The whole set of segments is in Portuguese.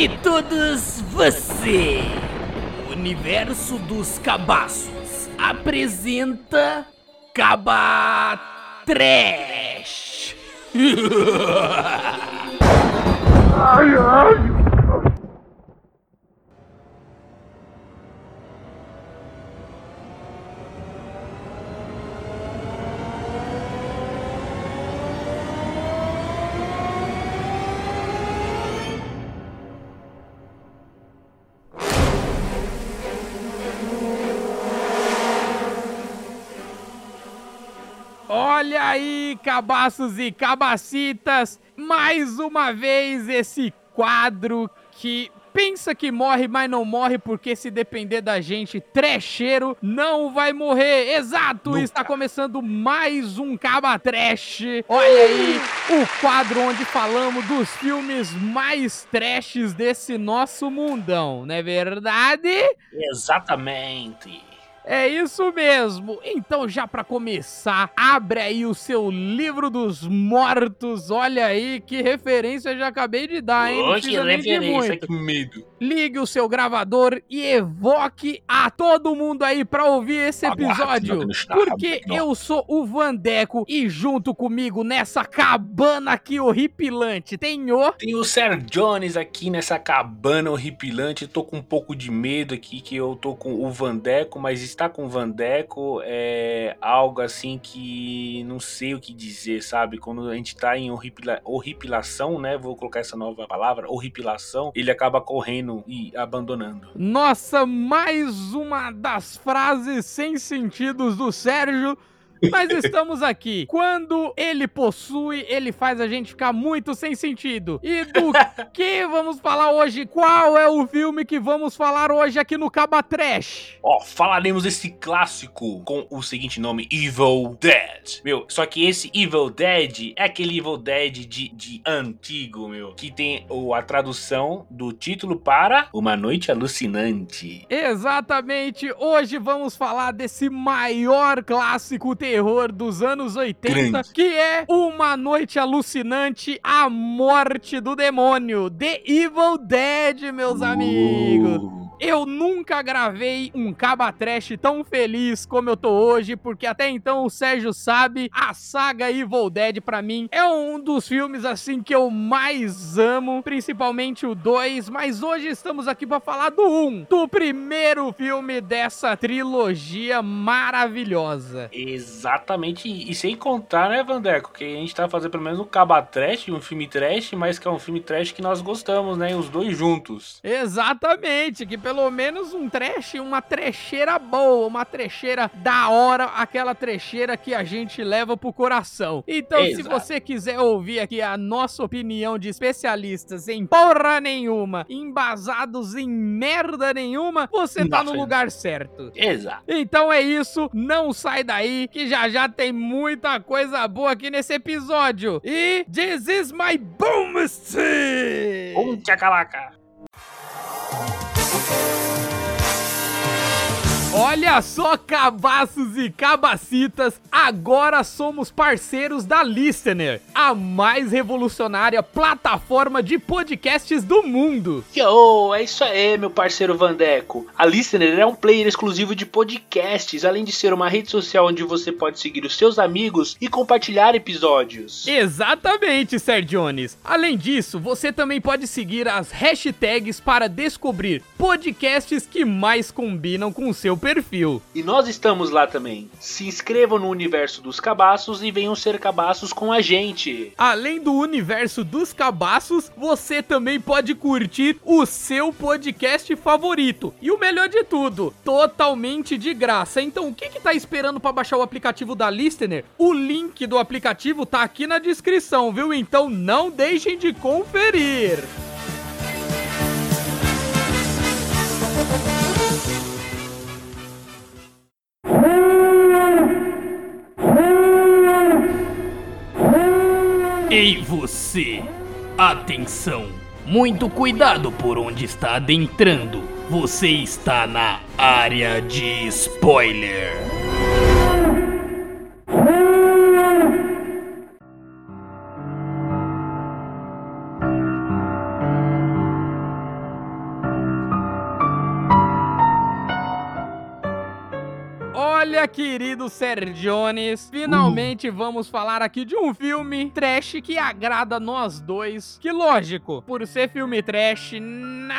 E todos você, o universo dos cabaços, apresenta Caba Trash. ai, ai. Cabaços e cabacitas, mais uma vez esse quadro que pensa que morre, mas não morre, porque se depender da gente, trecheiro não vai morrer. Exato! Nunca. Está começando mais um Caba Trash. Olha aí, o quadro onde falamos dos filmes mais trashes desse nosso mundão, não é verdade? Exatamente. É isso mesmo. Então, já para começar, abre aí o seu livro dos mortos. Olha aí que referência já acabei de dar, hein? Não que referência, que medo. Ligue o seu gravador e evoque a todo mundo aí para ouvir esse episódio. Porque eu sou o Vandeco e junto comigo nessa cabana aqui horripilante tem o... Tem o Sir Jones aqui nessa cabana horripilante. Tô com um pouco de medo aqui que eu tô com o Vandeco, mas está com o Vandeco é algo assim que não sei o que dizer, sabe? Quando a gente tá em horripila horripilação, né? Vou colocar essa nova palavra, horripilação, ele acaba correndo e abandonando. Nossa, mais uma das frases sem sentidos do Sérgio mas estamos aqui. Quando ele possui, ele faz a gente ficar muito sem sentido. E do que vamos falar hoje? Qual é o filme que vamos falar hoje aqui no Caba Trash? Ó, oh, falaremos desse clássico com o seguinte nome, Evil Dead. Meu, só que esse Evil Dead é aquele Evil Dead de, de antigo, meu, que tem o, a tradução do título para Uma Noite Alucinante. Exatamente. Hoje vamos falar desse maior clássico terror dos anos 80, Grande. que é Uma Noite Alucinante, A Morte do Demônio, The Evil Dead, meus uh. amigos. Eu nunca gravei um Caba Trash tão feliz como eu tô hoje, porque até então o Sérgio sabe, a saga Evil Dead para mim é um dos filmes assim que eu mais amo, principalmente o 2, mas hoje estamos aqui para falar do 1, um, do primeiro filme dessa trilogia maravilhosa. Exatamente, e sem contar, né, Vandeco, que a gente tá fazendo pelo menos um Caba Trash, um filme trash, mas que é um filme trash que nós gostamos, né, os dois juntos. Exatamente, que pelo menos um trash, uma trecheira boa, uma trecheira da hora, aquela trecheira que a gente leva pro coração. Então, Exato. se você quiser ouvir aqui a nossa opinião de especialistas em porra nenhuma, embasados em merda nenhuma, você tá no lugar certo. Exato. Então é isso, não sai daí, que já já tem muita coisa boa aqui nesse episódio. E this is my boomstick! Um tchacalaca! Olha só, cabaços e cabacitas, agora somos parceiros da Listener, a mais revolucionária plataforma de podcasts do mundo. Yo, é isso aí, meu parceiro Vandeco. A Listener é um player exclusivo de podcasts, além de ser uma rede social onde você pode seguir os seus amigos e compartilhar episódios. Exatamente, Jones. Além disso, você também pode seguir as hashtags para descobrir podcasts que mais combinam com o seu perfil. E nós estamos lá também. Se inscrevam no universo dos cabaços e venham ser cabaços com a gente. Além do universo dos cabaços, você também pode curtir o seu podcast favorito. E o melhor de tudo, totalmente de graça. Então, o que que tá esperando para baixar o aplicativo da Listener? O link do aplicativo tá aqui na descrição, viu? Então não deixem de conferir. Ei você! Atenção! Muito cuidado por onde está adentrando. Você está na área de spoiler. Querido Sergiones, finalmente uh. vamos falar aqui de um filme trash que agrada nós dois. Que lógico, por ser filme trash,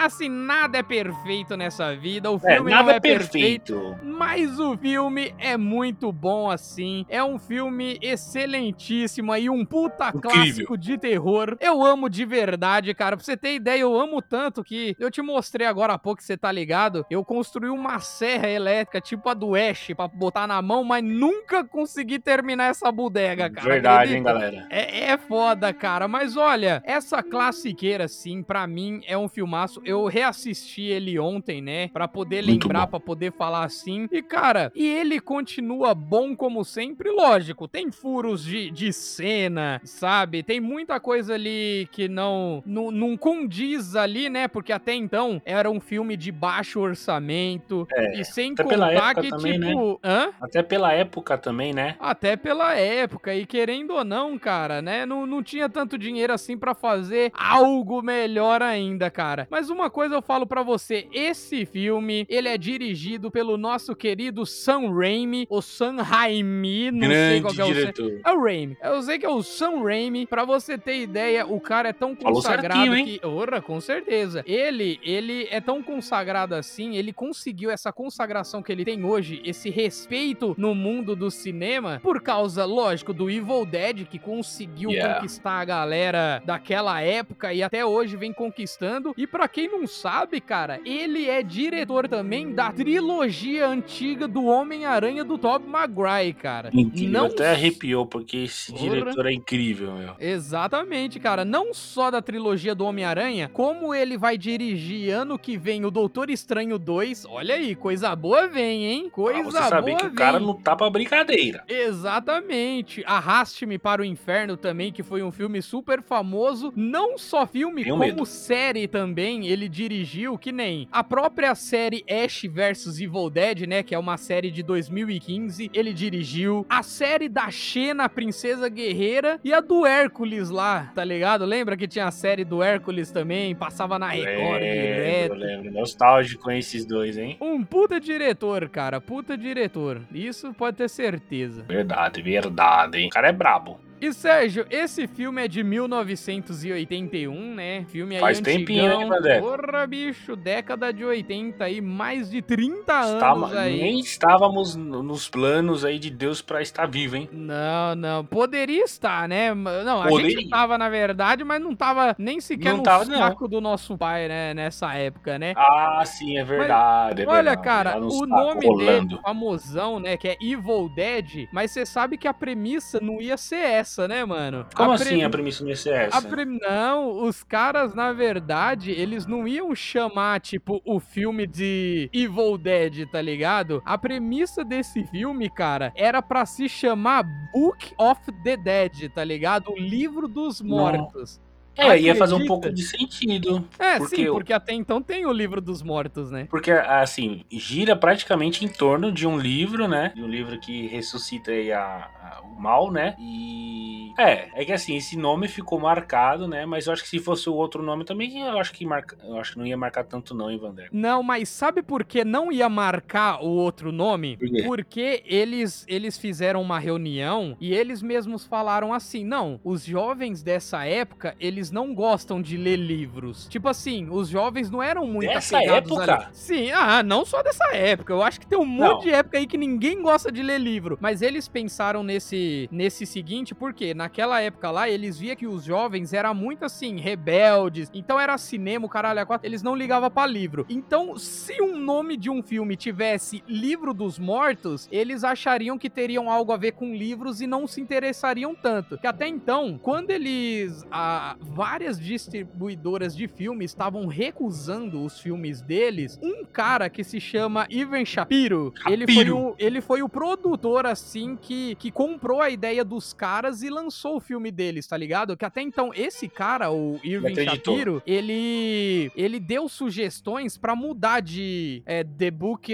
assim, nada é perfeito nessa vida. O é, filme é, não é, perfeito, perfeito, mas o filme é muito bom assim. É um filme excelentíssimo aí, um puta Incrível. clássico de terror. Eu amo de verdade, cara. Pra você ter ideia, eu amo tanto que eu te mostrei agora há pouco você tá ligado. Eu construí uma serra elétrica, tipo a do Ash, pra botar na mão, mas nunca consegui terminar essa bodega, cara. Verdade, acredita? hein, galera? É, é foda, cara. Mas olha, essa classiqueira, assim, pra mim é um filmaço. Eu reassisti ele ontem, né? Pra poder Muito lembrar, bom. pra poder falar assim. E, cara, e ele continua bom como sempre, lógico. Tem furos de, de cena, sabe? Tem muita coisa ali que não, não, não condiz ali, né? Porque até então era um filme de baixo orçamento. É, e sem contar que, também, né? tipo. Né? Hã? Até pela época também, né? Até pela época. E querendo ou não, cara, né? Não, não tinha tanto dinheiro assim para fazer algo melhor ainda, cara. Mas uma coisa eu falo para você: esse filme, ele é dirigido pelo nosso querido Sam Raimi, ou Sam Raimi, não Grande sei qual é o diretor. É o Raimi. Eu sei que é o Sam Raimi. Pra você ter ideia, o cara é tão consagrado que. Ora, com certeza. Ele, ele é tão consagrado assim, ele conseguiu essa consagração que ele tem hoje, esse respeito no mundo do cinema, por causa, lógico, do Evil Dead, que conseguiu yeah. conquistar a galera daquela época e até hoje vem conquistando. E para quem não sabe, cara, ele é diretor também da trilogia antiga do Homem-Aranha do Tobey Maguire, cara. Incrível, não... até arrepiou, porque esse Porra. diretor é incrível, meu. Exatamente, cara. Não só da trilogia do Homem-Aranha, como ele vai dirigir ano que vem o Doutor Estranho 2. Olha aí, coisa boa vem, hein? Coisa ah, você boa saber que vem. o cara não tá pra brincadeira. Exatamente. Arraste-me para o Inferno também, que foi um filme super famoso. Não só filme, Tenho como medo. série também ele dirigiu, que nem a própria série Ash vs Evil Dead, né? Que é uma série de 2015. Ele dirigiu. A série da Xena, Princesa Guerreira. E a do Hércules lá, tá ligado? Lembra que tinha a série do Hércules também? Passava na Record direto. Eu lembro. Nostálgico com esses dois, hein? Um puta diretor, cara. Puta diretor. Isso pode ter certeza. Verdade, verdade, hein? O cara é brabo. E Sérgio, esse filme é de 1981, né? Filme aí Faz antigão. tempinho, hein, Vandé? Porra, bicho, década de 80 aí, mais de 30 anos aí. Nem estávamos nos planos aí de Deus para estar vivo, hein? Não, não. Poderia estar, né? Não, a Poderia. gente tava, na verdade, mas não tava nem sequer não no tava, saco não. do nosso pai, né? Nessa época, né? Ah, sim, é verdade. Mas, é olha, cara, o nome rolando. dele, famosão, né? Que é Evil Dead, mas você sabe que a premissa não ia ser essa essa, né, mano? Como a assim a premissa não ia ser essa? Pre... Não, os caras, na verdade, eles não iam chamar, tipo, o filme de Evil Dead, tá ligado? A premissa desse filme, cara, era para se chamar Book of the Dead, tá ligado? O livro dos mortos. Não. É, Acredita? ia fazer um pouco de sentido. É, porque sim, porque até então tem o livro dos mortos, né? Porque, assim, gira praticamente em torno de um livro, né? De um livro que ressuscita aí a, a, o mal, né? E. É, é que assim, esse nome ficou marcado, né? Mas eu acho que se fosse o outro nome também, eu acho que marca. Eu acho que não ia marcar tanto, não, hein, Vander? Não, mas sabe por que não ia marcar o outro nome? Por porque eles, eles fizeram uma reunião e eles mesmos falaram assim: não, os jovens dessa época, eles eles não gostam de ler livros. Tipo assim, os jovens não eram muito dessa época? Ali. Sim, ah, não só dessa época. Eu acho que tem um monte não. de época aí que ninguém gosta de ler livro. Mas eles pensaram nesse, nesse seguinte, porque naquela época lá, eles via que os jovens eram muito assim, rebeldes. Então era cinema, o caralho, a quatro, eles não ligavam para livro. Então, se um nome de um filme tivesse Livro dos Mortos, eles achariam que teriam algo a ver com livros e não se interessariam tanto. Que até então, quando eles a, várias distribuidoras de filmes estavam recusando os filmes deles. Um cara que se chama Ivan Shapiro, Shapiro. Ele, foi o, ele foi o produtor, assim, que, que comprou a ideia dos caras e lançou o filme deles, tá ligado? Que até então, esse cara, o Irving Shapiro, ele, ele deu sugestões para mudar de é, The Book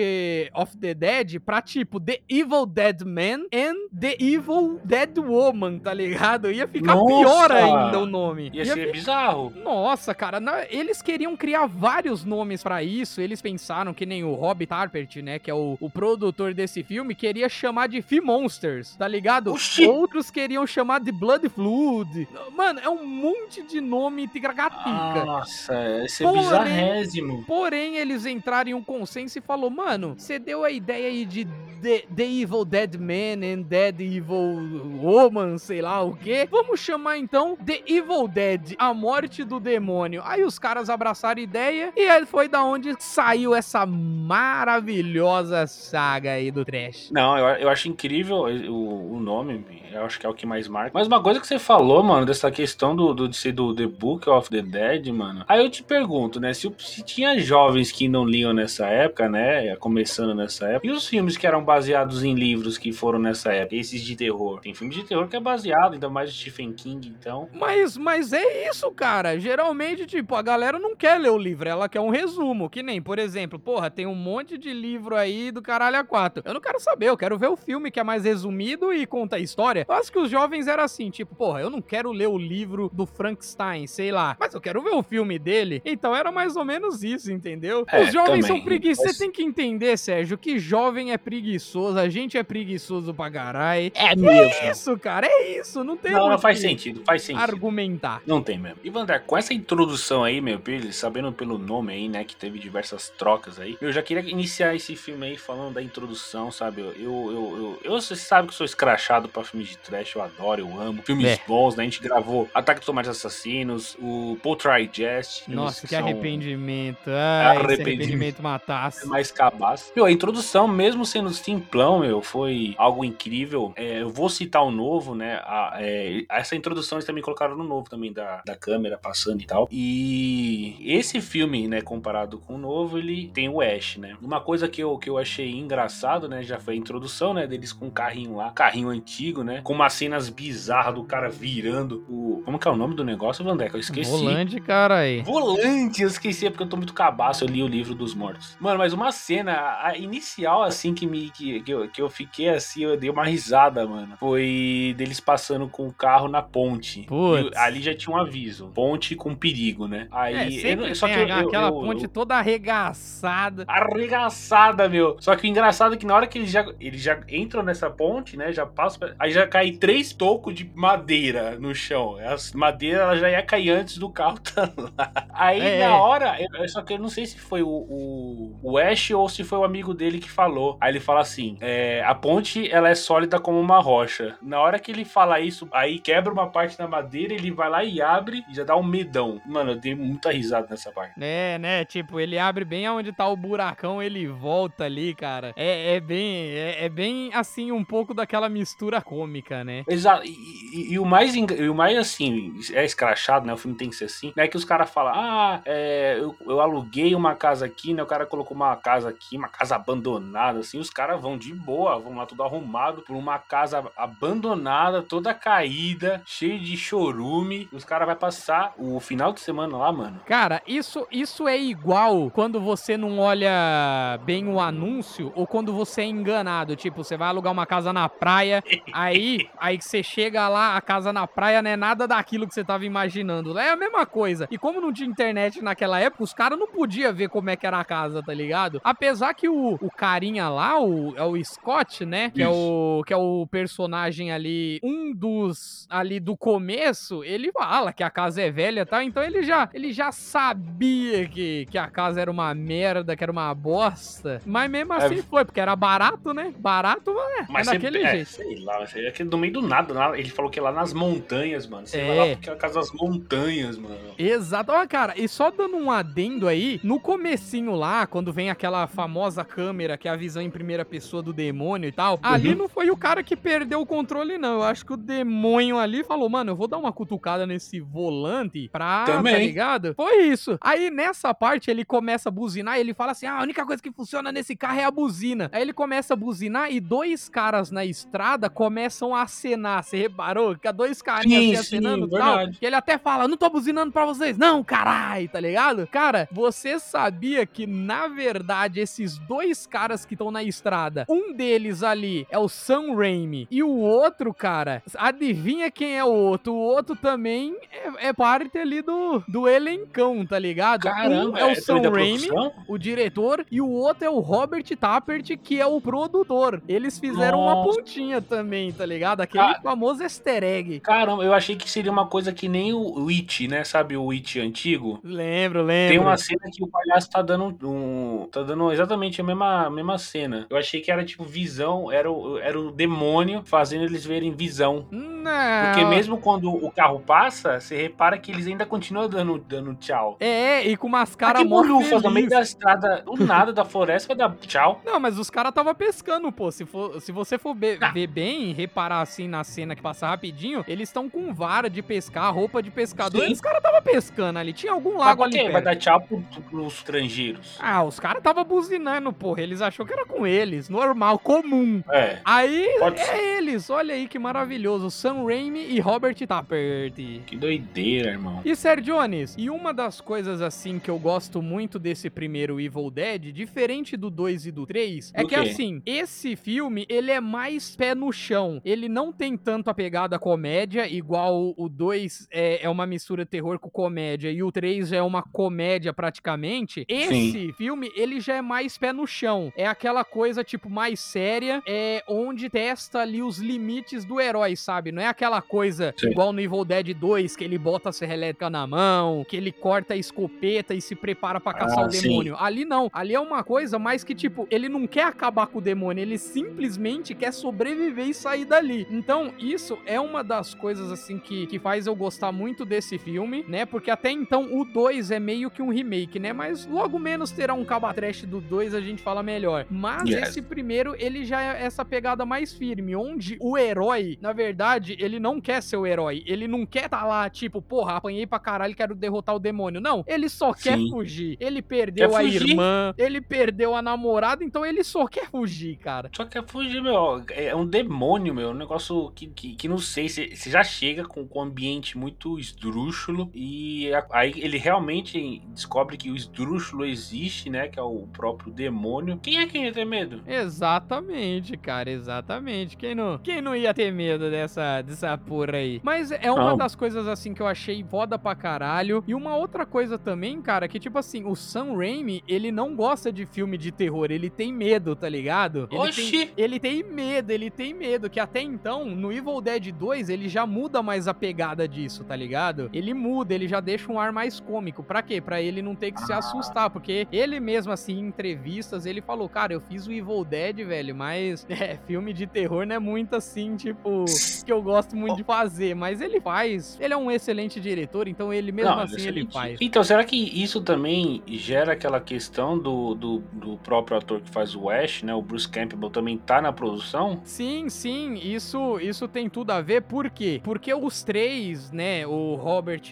of the Dead pra, tipo, The Evil Dead Man and The Evil Dead Woman, tá ligado? Ia ficar Nossa. pior ainda o nome. Ia ser bizarro. Nossa, cara, eles queriam criar vários nomes para isso. Eles pensaram que nem o Rob Tarpert, né, que é o, o produtor desse filme, queria chamar de Fee Monsters, tá ligado? Oxi. Outros queriam chamar de Blood Flood. Mano, é um monte de nome tigragatica. Nossa, esse é bizarrésimo. Porém, eles entraram em um consenso e falou, mano, você deu a ideia aí de The, The Evil Dead Man and Dead Evil Woman, sei lá o quê. Vamos chamar então The Evil Dead, a morte do demônio. Aí os caras abraçaram a ideia e aí foi da onde saiu essa maravilhosa saga aí do trash. Não, eu, eu acho incrível o, o nome, eu acho que é o que mais marca. Mas uma coisa que você falou, mano, dessa questão do, do, de ser do The Book of the Dead, mano. Aí eu te pergunto, né, se, se tinha jovens que não liam nessa época, né, começando nessa época, e os filmes que eram baseados em livros que foram nessa época, esses de terror. Tem filme de terror que é baseado, ainda mais de Stephen King, então. Mas, mas é isso, cara. Geralmente, tipo, a galera não quer ler o livro, ela quer um resumo. Que nem, por exemplo, porra, tem um monte de livro aí do caralho a quatro. Eu não quero saber, eu quero ver o filme que é mais resumido e conta a história. Eu acho que os jovens eram assim, tipo, porra, eu não quero ler o livro do Frankenstein, sei lá, mas eu quero ver o filme dele. Então era mais ou menos isso, entendeu? É, os jovens também. são preguiçosos. Você tem que entender, Sérgio, que jovem é preguiçoso, a gente é preguiçoso pra caralho. É mesmo. É isso, cara, é isso. Não tem Não, não faz sentido, faz sentido. Argumentar. Não tem mesmo. E Vander, com essa introdução aí, meu, sabendo pelo nome aí, né, que teve diversas trocas aí, eu já queria iniciar esse filme aí falando da introdução, sabe? Eu, eu, eu, você sabe que eu sou escrachado pra filmes de trash, eu adoro, eu amo. Filmes é. bons, né? A gente gravou Ataque dos Tomates Assassinos, o Poltergeist. Nossa, que, que arrependimento. Ai, arrependimento. arrependimento matasse. É mais cabaço. Meu, a introdução, mesmo sendo simplão, meu, foi algo incrível. É, eu vou citar o novo, né? A, é, essa introdução eles também colocaram no novo também, da, da câmera passando e tal. E esse filme, né, comparado com o novo, ele tem o Ash, né? Uma coisa que eu, que eu achei engraçado, né? Já foi a introdução, né? Deles com um carrinho lá, carrinho antigo, né? Com umas cenas bizarras do cara virando o. Como que é o nome do negócio, Vandeca? Eu esqueci. Volante, cara aí. Volante, eu esqueci, porque eu tô muito cabaço. Eu li o livro dos mortos. Mano, mas uma cena a inicial, assim, que me. Que, que, eu, que eu fiquei assim, eu dei uma risada, mano. Foi deles passando com o carro na ponte. E, ali já tinha um aviso. Ponte com perigo, né? Aí. É, eu, só que eu, aquela eu, ponte toda arregaçada. Arregaçada, meu. Só que o engraçado é que na hora que eles já, eles já entram nessa ponte, né? Já passam. Aí já cai três tocos de madeira no chão. As madeiras ela já ia cair antes do carro tá lá. Aí é, na hora, eu, só que eu não sei se foi o, o, o, Ash ou se foi o amigo dele que falou. Aí ele fala assim: é, a ponte ela é sólida como uma rocha. Na hora que ele fala isso, aí quebra uma parte da madeira, ele vai lá e abre e já dá um medão. Mano, eu dei muita risada nessa parte. É, né? Tipo, ele abre bem aonde tá o buracão, ele volta ali, cara. É, é bem, é, é bem assim, um pouco daquela mistura cômica, né? Exato. E, e, e, o mais, e o mais assim, é escrachado, né? O filme tem que ser assim. Não é que os caras falam, ah, é, eu, eu, aluguei uma casa aqui, né? O cara colocou uma casa aqui, uma casa abandonada, assim. Os caras vão de boa, vão lá tudo arrumado por uma casa abandonada, toda caída, cheia de chorume. Os caras vão passar o final de semana lá, mano. Cara, isso, isso é igual quando você não olha bem o anúncio ou quando você é enganado. Tipo, você vai alugar uma casa na praia, aí, aí você chega lá, a casa na praia não é nada daquilo que você tava imaginando. É a mesma coisa. E como não tinha internet naquela época, os caras não podiam ver como é que era a casa, tá ligado? Apesar que o, o carinha lá, o, é o Scott, né? Que é o, que é o personagem ali, um dos ali do começo, ele fala que a casa é velha e tal, então ele já, ele já sabia que, que a casa era uma merda, que era uma bosta. Mas mesmo é. assim é. foi, porque era barato, né? Barato, é, mas é daquele é, jeito. Sei lá, é que no meio do nada, ele falou que é lá nas montanhas, mano. Você é. lá porque é a casa das montanhas, mano. Exato. Ó, cara, e só dando um adendo aí, no comecinho lá, quando vem aquela famosa câmera, que é a visão em primeira pessoa do demônio e tal, uhum. ali não foi o cara que perdeu o controle, não. Eu acho que o demônio ali falou, mano, eu vou dar uma cutucada nesse volante pra, tá Também. tá ligado? Foi isso. Aí nessa parte ele começa a buzinar e ele fala assim, ah, a única coisa que funciona nesse carro é a buzina. Aí ele começa a buzinar e dois caras na estrada começam a acenar. Você reparou? Que dois carinhas assim, acenando e tal. E ele até fala, não tô buzinando pra vocês. Não, carai, tá ligado? Cara, você sabia que, na verdade, esses dois caras que estão na estrada, um deles ali é o Sam Raimi e o outro, cara, adivinha quem é o outro? O outro também é, é parte ali do, do elencão, tá ligado? Caramba, um é o é Sam Raimi, o diretor, e o outro é o Robert Tappert, que é o produtor. Eles fizeram uma Nossa. pontinha também, tá ligado? Aquele Ah. famoso easter egg. Caramba, eu achei que seria uma coisa que nem o It, né? Sabe o It antigo? Lembro, lembro. Tem uma cena que o palhaço tá dando um. tá dando exatamente a mesma, a mesma cena. Eu achei que era tipo visão, era o, era o demônio fazendo eles verem visão. Não. Porque mesmo quando o carro passa, você repara que eles ainda continuam dando, dando tchau. É, e com umas Cara, caras mó no meio da estrada, do nada da floresta, vai dar tchau. Não, mas os caras tava pescando, pô. Se, for, se você for be- Ah. ver bem, reparar assim na cena que passa rapidinho, eles estão com vara de pescar, roupa de pescador. Sim. Os caras tava pescando ali. Tinha algum Mas lago pra ali quê? Vai perto. dar tchau pro, pros estrangeiros. Ah, os caras tava buzinando, porra. Eles achou que era com eles. Normal, comum. É. Aí é eles. Olha aí que maravilhoso. Sam Raimi e Robert Tappert. Que doideira, irmão. E Sérgio Jones, e uma das coisas assim que eu gosto muito desse primeiro Evil Dead, diferente do 2 e do 3, é Do que quê? assim, esse filme, ele é mais pé no chão. Ele não tem tanto a pegada comédia, igual o 2 é, é uma mistura terror com comédia e o 3 já é uma comédia praticamente. Esse filme, ele já é mais pé no chão. É aquela coisa tipo mais séria, é onde testa ali os limites do herói, sabe? Não é aquela coisa Sim. igual no Evil Dead 2 que ele bota a serra elétrica na mão, que ele corta a escopeta e se prepara pra caçar Ah, o sim. demônio. Ali não. Ali é uma coisa mais que tipo, ele não quer acabar com o demônio, ele simplesmente quer sobreviver e sair dali. Então, isso é uma das coisas assim que, que faz eu gostar muito desse filme, né? Porque até então o 2 é meio que um remake, né? Mas logo menos terá um cabatrash do 2, a gente fala melhor. Mas Yes. esse primeiro, ele já é essa pegada mais firme, onde o herói, na verdade, ele não quer ser o herói. Ele não quer tá lá, tipo, porra, apanhei pra caralho, quero derrotar o demônio. Não, ele só quer Sim. fugir. Ele perdeu Quer a fugir? irmã, ele perdeu a namorada, então ele só quer fugir, cara. Só quer fugir, meu. É um demônio, meu. Um negócio que, que, que não sei. Você já chega com, com um ambiente muito esdrúxulo. E aí ele realmente descobre que o esdrúxulo existe, né? Que é o próprio demônio. Quem é quem ia ter medo? Exatamente, cara, exatamente. Quem não, quem não ia ter medo dessa, dessa porra aí? Mas é uma Não. das coisas assim que eu achei foda pra caralho. E uma outra coisa também, cara, que tipo assim, o Sam Raimi, ele não gosta de filme de terror, ele tem medo, tá ligado? Ele Oxi! Tem, ele tem medo, ele tem medo, que até então, no Evil Dead 2, ele já muda mais a pegada disso, tá ligado? Ele muda, ele já deixa um ar mais cômico. Pra quê? Pra ele não ter que se Ah. assustar, porque ele mesmo, assim, em entrevistas, ele falou, cara, eu fiz o Evil Dead, velho, mas é, filme de terror não é muito assim, tipo, que eu gosto muito de fazer, mas ele faz. Ele é um excelente diretor, então ele mesmo Não, assim ele faz. Então, será que isso também gera aquela questão do, do, do próprio ator que faz o Ash, né? O Bruce Campbell também tá na produção? Sim, sim, isso, isso tem tudo a ver, por quê? Porque os três, né, o Robert,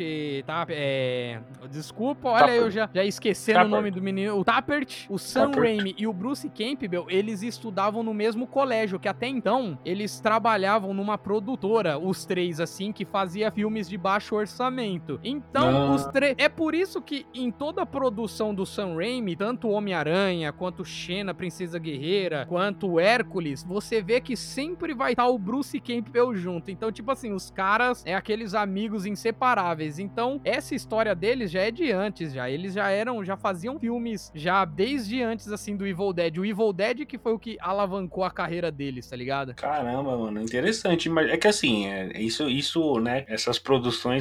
tá, é, desculpa, olha, Tappert. eu já, já esquecendo o nome do menino, o Tappert, o Sam Tappert. Raimi e o Bruce Campbell, eles estudavam no mesmo colégio, que até então, eles trabalhavam numa produtora, os três, assim, que fazia filmes de baixo orçamento. Então, Ah. os três, é por isso que em toda a produção do Sam Raimi, tanto Homem-Aranha, quanto Xena, Princesa Guerreira, quanto Hércules, você vê que sempre vai estar o Bruce Campbell junto. Então, tipo assim, os caras é aqueles amigos inseparáveis. Então, essa história deles já é de antes, já. Eles já eram, já faziam filmes já desde antes, assim, do Evil Dead. O Evil Dead que foi o que alavancou a carreira deles, tá ligado? Caramba, mano, interessante. Mas é que assim, é, isso, isso, né? Essas produções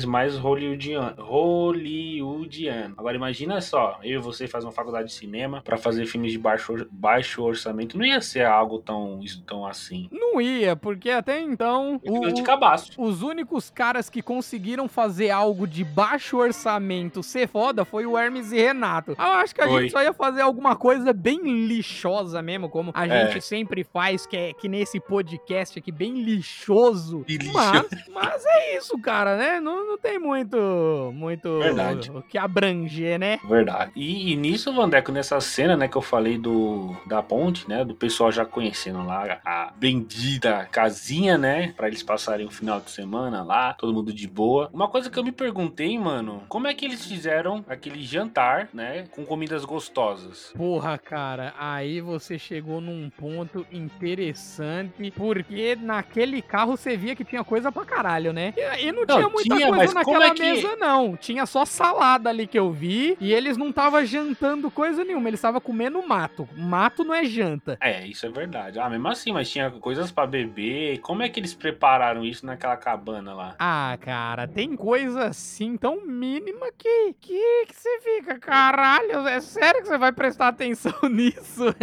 mais hollywoodiano. hollywoodiano. Agora imagina só, eu e você faz uma faculdade de cinema pra fazer filmes de baixo, baixo orçamento. Não ia ser algo tão, tão assim. Não ia, porque até então. o- de cabaço. Os únicos caras que conseguiram fazer algo de baixo orçamento ser foda foi o Hermes e Renato. Eu acho que a gente só ia fazer alguma coisa bem lixosa mesmo, como a É. gente sempre faz, que é que nesse podcast aqui, bem lixoso. Lixo- Mas, mas é isso, cara, né? Não, não tem muito, muito Verdade. o que abranger, né? Verdade. E, e nisso, Vandeco, nessa cena, né, que eu falei do da ponte, né, do pessoal já conhecendo lá a dita casinha, né? Pra eles passarem o final de semana lá, todo mundo de boa. Uma coisa que eu me perguntei, mano, como é que eles fizeram aquele jantar, né? Com comidas gostosas? Porra, cara, aí você chegou num ponto interessante, porque naquele carro você via que tinha coisa pra caralho, né? E, e não, não, tinha muita tinha, coisa naquela é que... mesa, não. Tinha só salada ali que eu vi, e eles não estavam jantando coisa nenhuma, eles estavam comendo mato. Mato não é janta. É, isso é verdade. Ah, mesmo assim, mas tinha coisas para beber. Como é que eles prepararam isso naquela cabana lá? Ah, cara, tem coisa assim tão mínima que, que, que você fica, caralho, é sério que você vai prestar atenção nisso?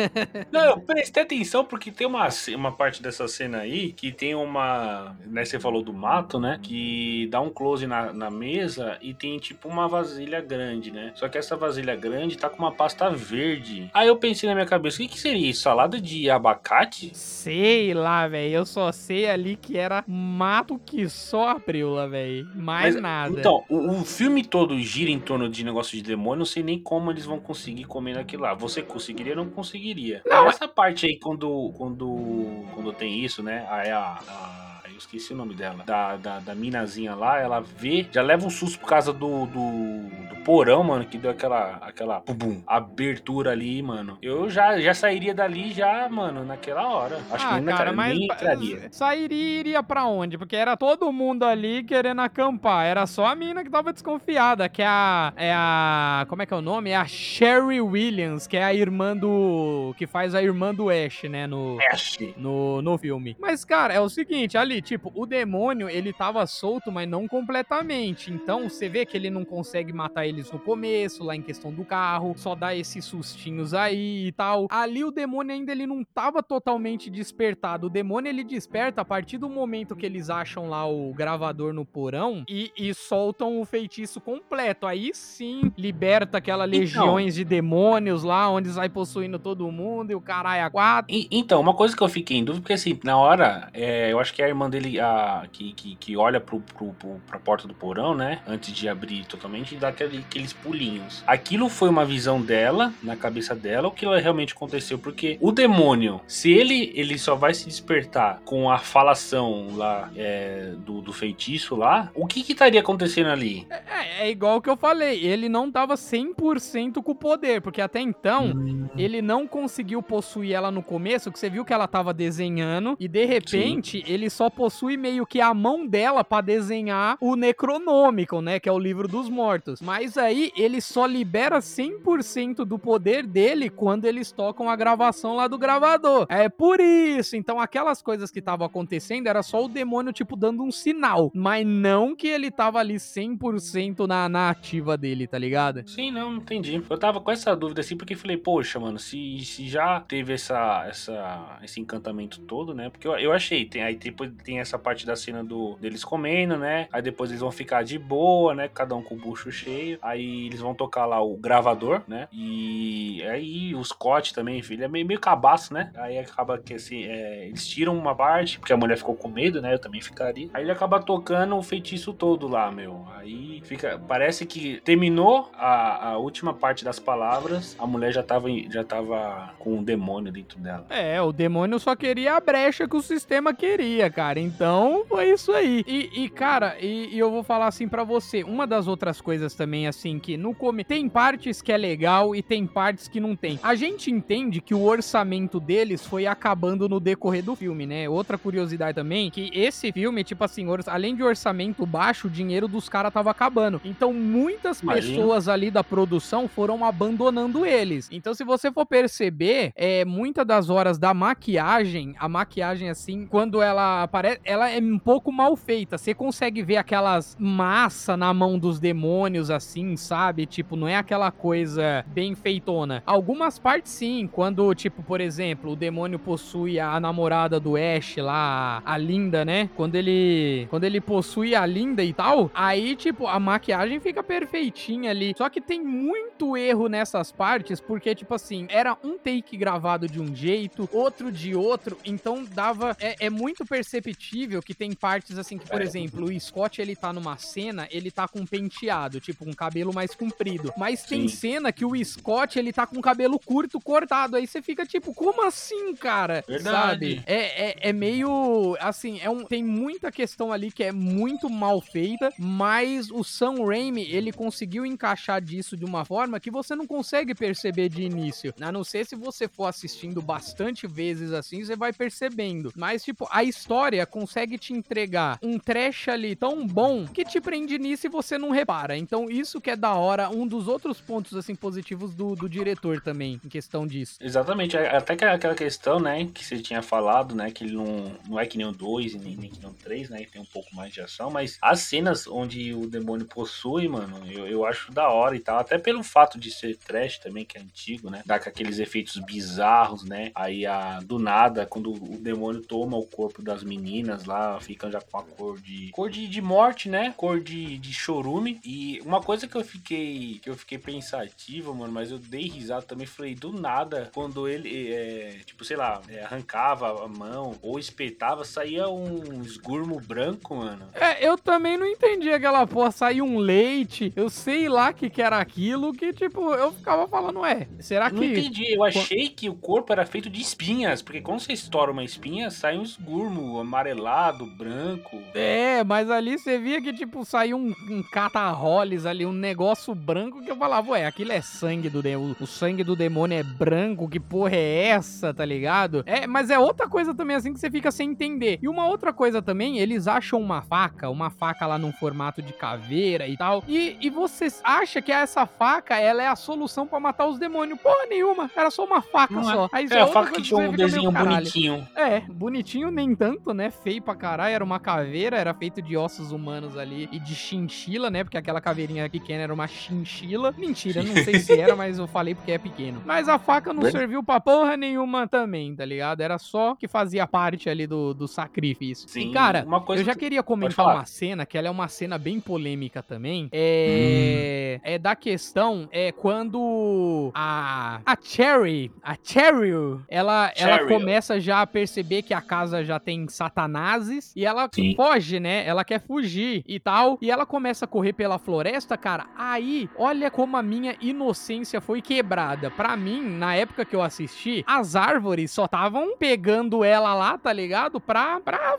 Não, eu prestei atenção porque tem uma, uma parte dessa cena aí que tem uma. Né, você falou do mato, né? Que dá um close na, na mesa e tem tipo uma vasilha grande, né? Só que essa vasilha grande tá com uma pasta verde. Aí eu pensei na minha cabeça, o que, que seria isso? Salada de abacate? Sei lá, velho. Eu só sei ali que era mato que só abriu lá, velho. Mais Mas, nada. Então, o, o, filme todo gira em torno de negócio de demônio. Não sei nem como eles vão conseguir comer naquilo lá. Você conseguiria ou não conseguiria? Não, Essa parte aí, quando, quando, quando tem isso, né? Aí a, a esqueci o nome dela, da, da, da minazinha lá, ela vê, já leva um susto por causa do, do, do porão, mano, que deu aquela, aquela bum, abertura ali, mano. Eu já, já sairia dali já, mano, naquela hora. Acho ah, que nem, cara, mas nem entraria. Sairia iria pra onde? Porque era todo mundo ali querendo acampar. Era só a mina que tava desconfiada, que é a. É a. Como é que é o nome? É a Sherry Williams, que é a irmã do. que faz a irmã do Ash, né? No. Ash. No, no filme. Mas, cara, é o seguinte, ali, tipo, o demônio, ele tava solto, mas não completamente. Então, você vê que ele não consegue matar eles no começo, lá em questão do carro, só dá esses sustinhos aí e tal. Ali o demônio ainda ele não tava totalmente despertado. O demônio ele desperta a partir do momento que eles acham lá o gravador no porão e, e soltam o feitiço completo. Aí sim, liberta aquela então. legiões de demônios lá, onde sai possuindo todo mundo e o caralho a quatro. E, então, uma coisa que eu fiquei em dúvida, porque assim, na hora, é, eu acho que a irmã dele ele a, que, que, que olha pro, pro, pro, pra porta do porão, né? Antes de abrir totalmente dá aquele, aqueles pulinhos. Aquilo foi uma visão dela, na cabeça dela, o que realmente aconteceu. Porque o demônio, se ele, ele só vai se despertar com a falação lá é, do, do feitiço lá, o que que estaria acontecendo ali? É, é, é igual o que eu falei, ele não tava 100% com o poder, porque até então hum. ele não conseguiu possuir ela no começo, que você viu que ela tava desenhando e de repente Sim. ele só possui meio que a mão dela para desenhar o Necronômico, né? Que é o livro dos mortos. Mas aí ele só libera 100% do poder dele quando eles tocam a gravação lá do gravador. É por isso. Então aquelas coisas que estavam acontecendo era só o demônio, tipo, dando um sinal. Mas não que ele tava ali 100% na, na ativa dele, tá ligado? Sim, não, entendi. Eu tava com essa dúvida assim, porque falei, poxa, mano, se, se já teve essa, essa, esse encantamento todo, né? Porque eu, eu achei, tem, aí depois tem essa parte da cena do deles comendo, né? Aí depois eles vão ficar de boa, né? Cada um com o bucho cheio. Aí eles vão tocar lá o gravador, né? E aí o Scott também, filho, é meio, meio cabaço, né? Aí acaba que assim, é, eles tiram uma parte, porque a mulher ficou com medo, né? Eu também ficaria. Aí ele acaba tocando o feitiço todo lá, meu. Aí fica. Parece que terminou a, a última parte das palavras, a mulher já tava, já tava com um demônio dentro dela. É, o demônio só queria a brecha que o sistema queria, cara. Então, foi isso aí. E, e cara, e, e, eu vou falar assim para você, uma das outras coisas também, assim, que no come tem partes que é legal e tem partes que não tem. A gente entende que o orçamento deles foi acabando no decorrer do filme, né? Outra curiosidade também, que esse filme, tipo assim, além de orçamento baixo, o dinheiro dos caras tava acabando. Então, muitas Imagina. pessoas ali da produção foram abandonando eles. Então, se você for perceber, é, muitas das horas da maquiagem, a maquiagem, assim, quando ela aparece, ela é um pouco mal feita. Você consegue ver aquelas massa na mão dos demônios, assim, sabe? Tipo, não é aquela coisa bem feitona. Algumas partes sim, quando, tipo, por exemplo, o demônio possui a namorada do Ash lá, a Linda, né? Quando ele, quando ele possui a Linda e tal, aí, tipo, a maquiagem fica perfeitinha ali. Só que tem muito erro nessas partes, porque, tipo assim, era um take gravado de um jeito, outro de outro, então dava. É, é muito perceptível que tem partes assim que, por É. exemplo, o Scott ele tá numa cena, ele tá com penteado, tipo um cabelo mais comprido. Mas tem Sim. cena que o Scott ele tá com o cabelo curto, cortado. Aí você fica tipo, como assim, cara? Verdade. Sabe? É, é, é meio. Assim, é um, tem muita questão ali que é muito mal feita, mas o Sam Raimi ele conseguiu encaixar disso de uma forma que você não consegue perceber de início. A não ser se você for assistindo bastante vezes assim, você vai percebendo. Mas, tipo, a história consegue te entregar um trash ali tão bom que te prende nisso e você não repara. Então, isso que é da hora, um dos outros pontos, assim, positivos do, do diretor também, em questão disso. Exatamente, é- até que aquela questão, né, que você tinha falado, né, que ele não, não é que nem o 2 e nem, nem que nem o 3, né, que tem um pouco mais de ação, mas as cenas onde o demônio possui, mano, eu, eu acho da hora e tal, até pelo fato de ser trash também, que é antigo, né, dá com aqueles efeitos bizarros, né, aí a, do nada, quando o demônio toma o corpo das meninas lá, ficam já com a cor de, cor de, de morte, né, cor de, de chorume, e uma coisa que eu fiquei, que eu fiquei pensativo, mano, mas eu dei risada também, falei, do nada, quando ele, é, tipo, sei lá, é, arrancava a mão ou espetava, saía um esgurmo branco, mano. É, eu também não entendi aquela porra, saiu um leite, eu sei lá que que era aquilo, que tipo, eu ficava falando, ué, será Não que... entendi, eu achei que o corpo era feito de espinhas, porque quando você estoura uma espinha, sai um esgurmo amarelado, branco. É, mas ali você via que, tipo, saiu um, um catarroles ali, um negócio branco que eu falava, ué, aquilo é sangue do demônio. O sangue do demônio é branco, que porra é essa, tá ligado? É, mas é outra coisa também, assim, que você fica sem entender. E uma outra coisa também, eles acham uma faca, uma faca lá num formato de caveira e tal. E, e você acha que essa faca, ela é a solução pra matar os demônios. Porra nenhuma, era só uma faca Não é. só. Aí, isso É, a faca que tinha um meio, desenho "Caralho". bonitinho. É, bonitinho nem tanto, né? Feio pra caralho, era uma caveira, era feito de ossos humanos ali e de chinchila, né? Porque aquela caveirinha pequena era uma chinchila. Mentira, não sei se era, mas eu falei porque é pequeno. Mas a faca não serviu pra porra nenhuma também, tá ligado? Era só que fazia parte ali do, do sacrifício. Sim, e cara, uma coisa eu já que- queria comentar uma cena, que ela é uma cena bem polêmica também. É, é da questão, é quando a, a Cherry, a Cheryl, ela, ela Cheryl. começa já a perceber que a casa já tem satanases e ela Sim. foge, né? Ela quer fugir e tal. E ela começa a correr pela floresta, cara. Aí, olha como a minha inocência foi quebrada. Pra mim, na época que eu assisti, as árvores só estavam pegando ela lá, tá ligado? Pra, pra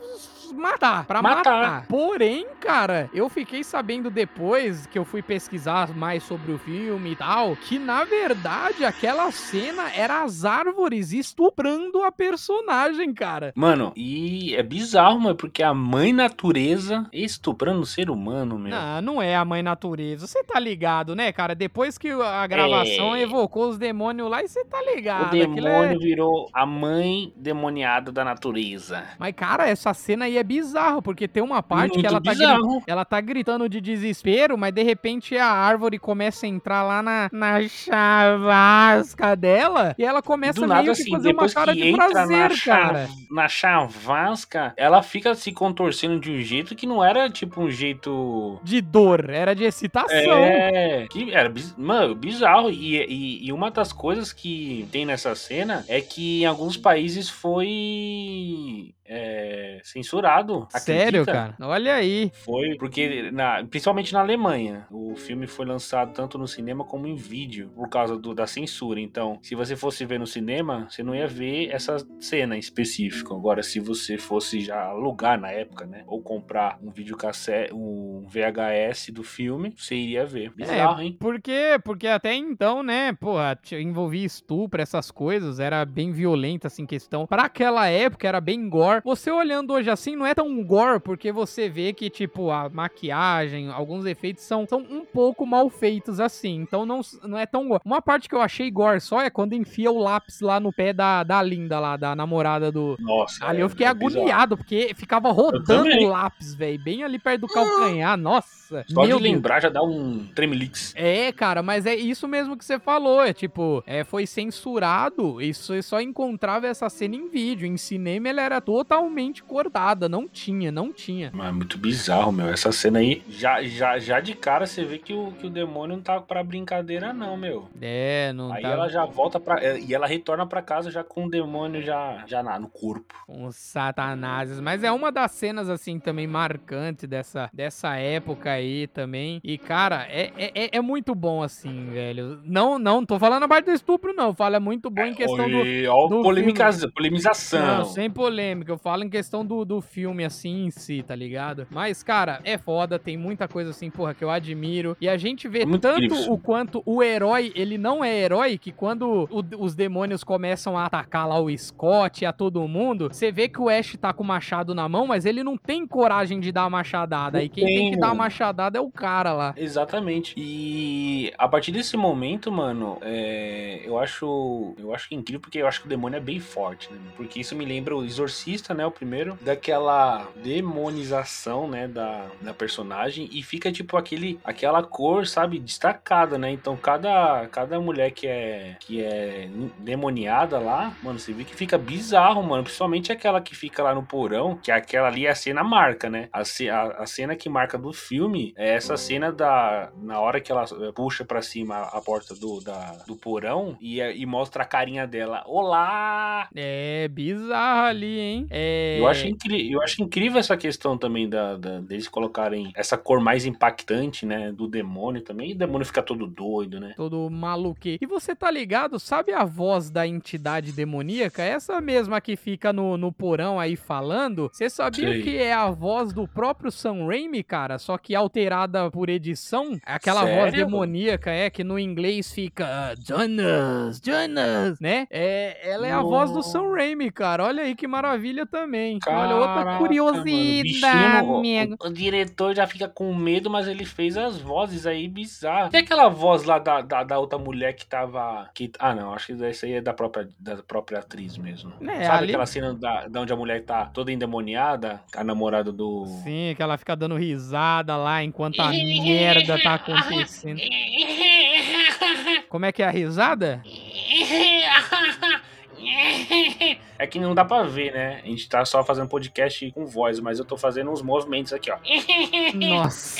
matar, pra matar. Matar. Porém, cara, eu fiquei sabendo depois que eu fui pesquisar mais sobre o filme e tal, que na verdade aquela cena era as árvores estuprando a personagem, cara. Mano, e é bizarro, mano, porque a mãe natureza estuprando o ser humano, meu. Não, não é a mãe natureza. Você tá ligado, né, cara? Depois que a gravação É. evocou os demônios lá, e você tá o ligado. aquilo demônio é... virou a mãe demoniada da natureza. Mas, cara, essa cena aí é bizarro, porque tem uma parte que Muito ela tá, gri- bizarro. ela tá gritando de desespero, mas de repente a árvore começa a entrar lá na, na chavasca dela e ela começa Do meio nada, que assim, fazer uma depois cara que de entra prazer, na, cara. na chavasca, ela fica se contorcendo de um jeito que não era tipo um jeito. De dor, era de excitação. É, que era mano, bizarro. E, e, e uma das coisas que tem nessa cena é que em alguns países foi é, censurado. Sério, acredita? cara? Olha aí. Foi porque, na- principalmente na Alemanha, o filme foi lançado tanto no cinema como em vídeo, por causa do- da censura. Então, se você fosse ver no cinema, você não ia ver essa cena em específico. Agora, se você fosse já alugar na época, né? Ou comprar um videocassete, um VHS do filme, você iria ver. Bizarro, hein? Por quê? Porque até então, né, porra, envolvia estupro, essas coisas, era bem violenta, assim, questão. Pra aquela época, era bem gore. Você olhando hoje assim, não é tão gore, porque você vê que, tipo, a maquiagem, alguns efeitos são, são um pouco mal feitos, assim. Então não, não é tão gore. Uma parte que eu achei gore só é quando enfia o lápis lá no pé da, da Linda, lá, da namorada do, Nossa. Ali é- eu fiquei é bizarro. agoniado, porque ficava rodando o lápis, velho, bem ali perto do calcanhar. Nossa, Só meu de Deus. lembrar já dá um tremelix. É, cara, mas é isso mesmo que você falou. É tipo, é, foi censurado. Isso só encontrava essa cena em vídeo. Em cinema ela era totalmente cortada. Não tinha, não tinha. Mas é muito bizarro, meu. Essa cena aí, já, já, já de cara você vê que o, que o demônio não tá pra brincadeira, não, meu. É, não aí tá. ela já volta pra. é, E ela retorna pra casa já com o demônio já, já na, no corpo. Com satanases. Mas é uma das cenas, assim, também marcante dessa, dessa época aí também. E, cara, é, é, é- é muito bom, assim, velho. Não, não, tô falando a parte do estupro, não. Eu falo, é muito bom em questão do. Ó, do polemica- filme. polemização. Não, sem polêmica. Eu falo em questão do, do filme, assim, em si, tá ligado? Mas, cara, é foda. Tem muita coisa, assim, porra, que eu admiro. E a gente vê É muito tanto isso. o quanto o herói, ele não é herói, que quando o- os demônios começam a atacar lá o Scott e a todo mundo, você vê que o Ash tá com o machado na mão, mas ele não tem coragem de dar a machadada. Não e quem tem, tem, que dar a machadada é o cara lá. Exatamente. E a partir desse momento, mano, é, eu acho eu acho incrível porque eu acho que o demônio é bem forte, né? Porque isso me lembra o Exorcista, né? O primeiro, daquela demonização, né? Da, da personagem e fica tipo aquele, aquela cor, sabe? Destacada, né? Então cada, cada mulher que é, que é demoniada lá, mano, você vê que fica bizarro, mano. Principalmente aquela que fica lá no porão, que aquela ali é a cena marca, né? A, a, a cena que marca do filme é essa cena da. Na hora que ela eh, puxa pra cima a porta do, da, do porão e, eh, e mostra a carinha dela. Olá! É bizarro ali, hein? É... Eu acho, eu acho incrível essa questão também da, da- deles colocarem essa cor mais impactante, né? Do demônio também. E o demônio fica todo doido, né? todo maluque. E você tá ligado? Sabe a voz da entidade demoníaca? Essa mesma que fica no, no porão aí falando. Você sabia Sei. que é a voz do próprio Sam Raimi, cara? Só que alterada por edição? Aquela voz Sério? demoníaca, é, que no inglês fica ah, Jonas, Jonas, né? É, ela é a voz do Sam Raimi, cara. Olha aí que maravilha também. Olha, outra Caraca, mano, o curiosidade, bichinho, o-. O, diretor já fica com medo, mas ele fez as vozes aí bizarras. E aquela voz lá da, da, da outra mulher que tava. Que, ah, não, acho que essa aí é da própria, da própria atriz mesmo. É, Sabe ali- aquela cena da, da onde a mulher tá toda endemoniada? A namorada do. Sim, que ela fica dando risada lá enquanto a merda tá acontecendo. Como é que é a risada? É que não dá pra ver, né? A gente tá só fazendo podcast com voz, mas eu tô fazendo uns movimentos aqui, ó. Nossa.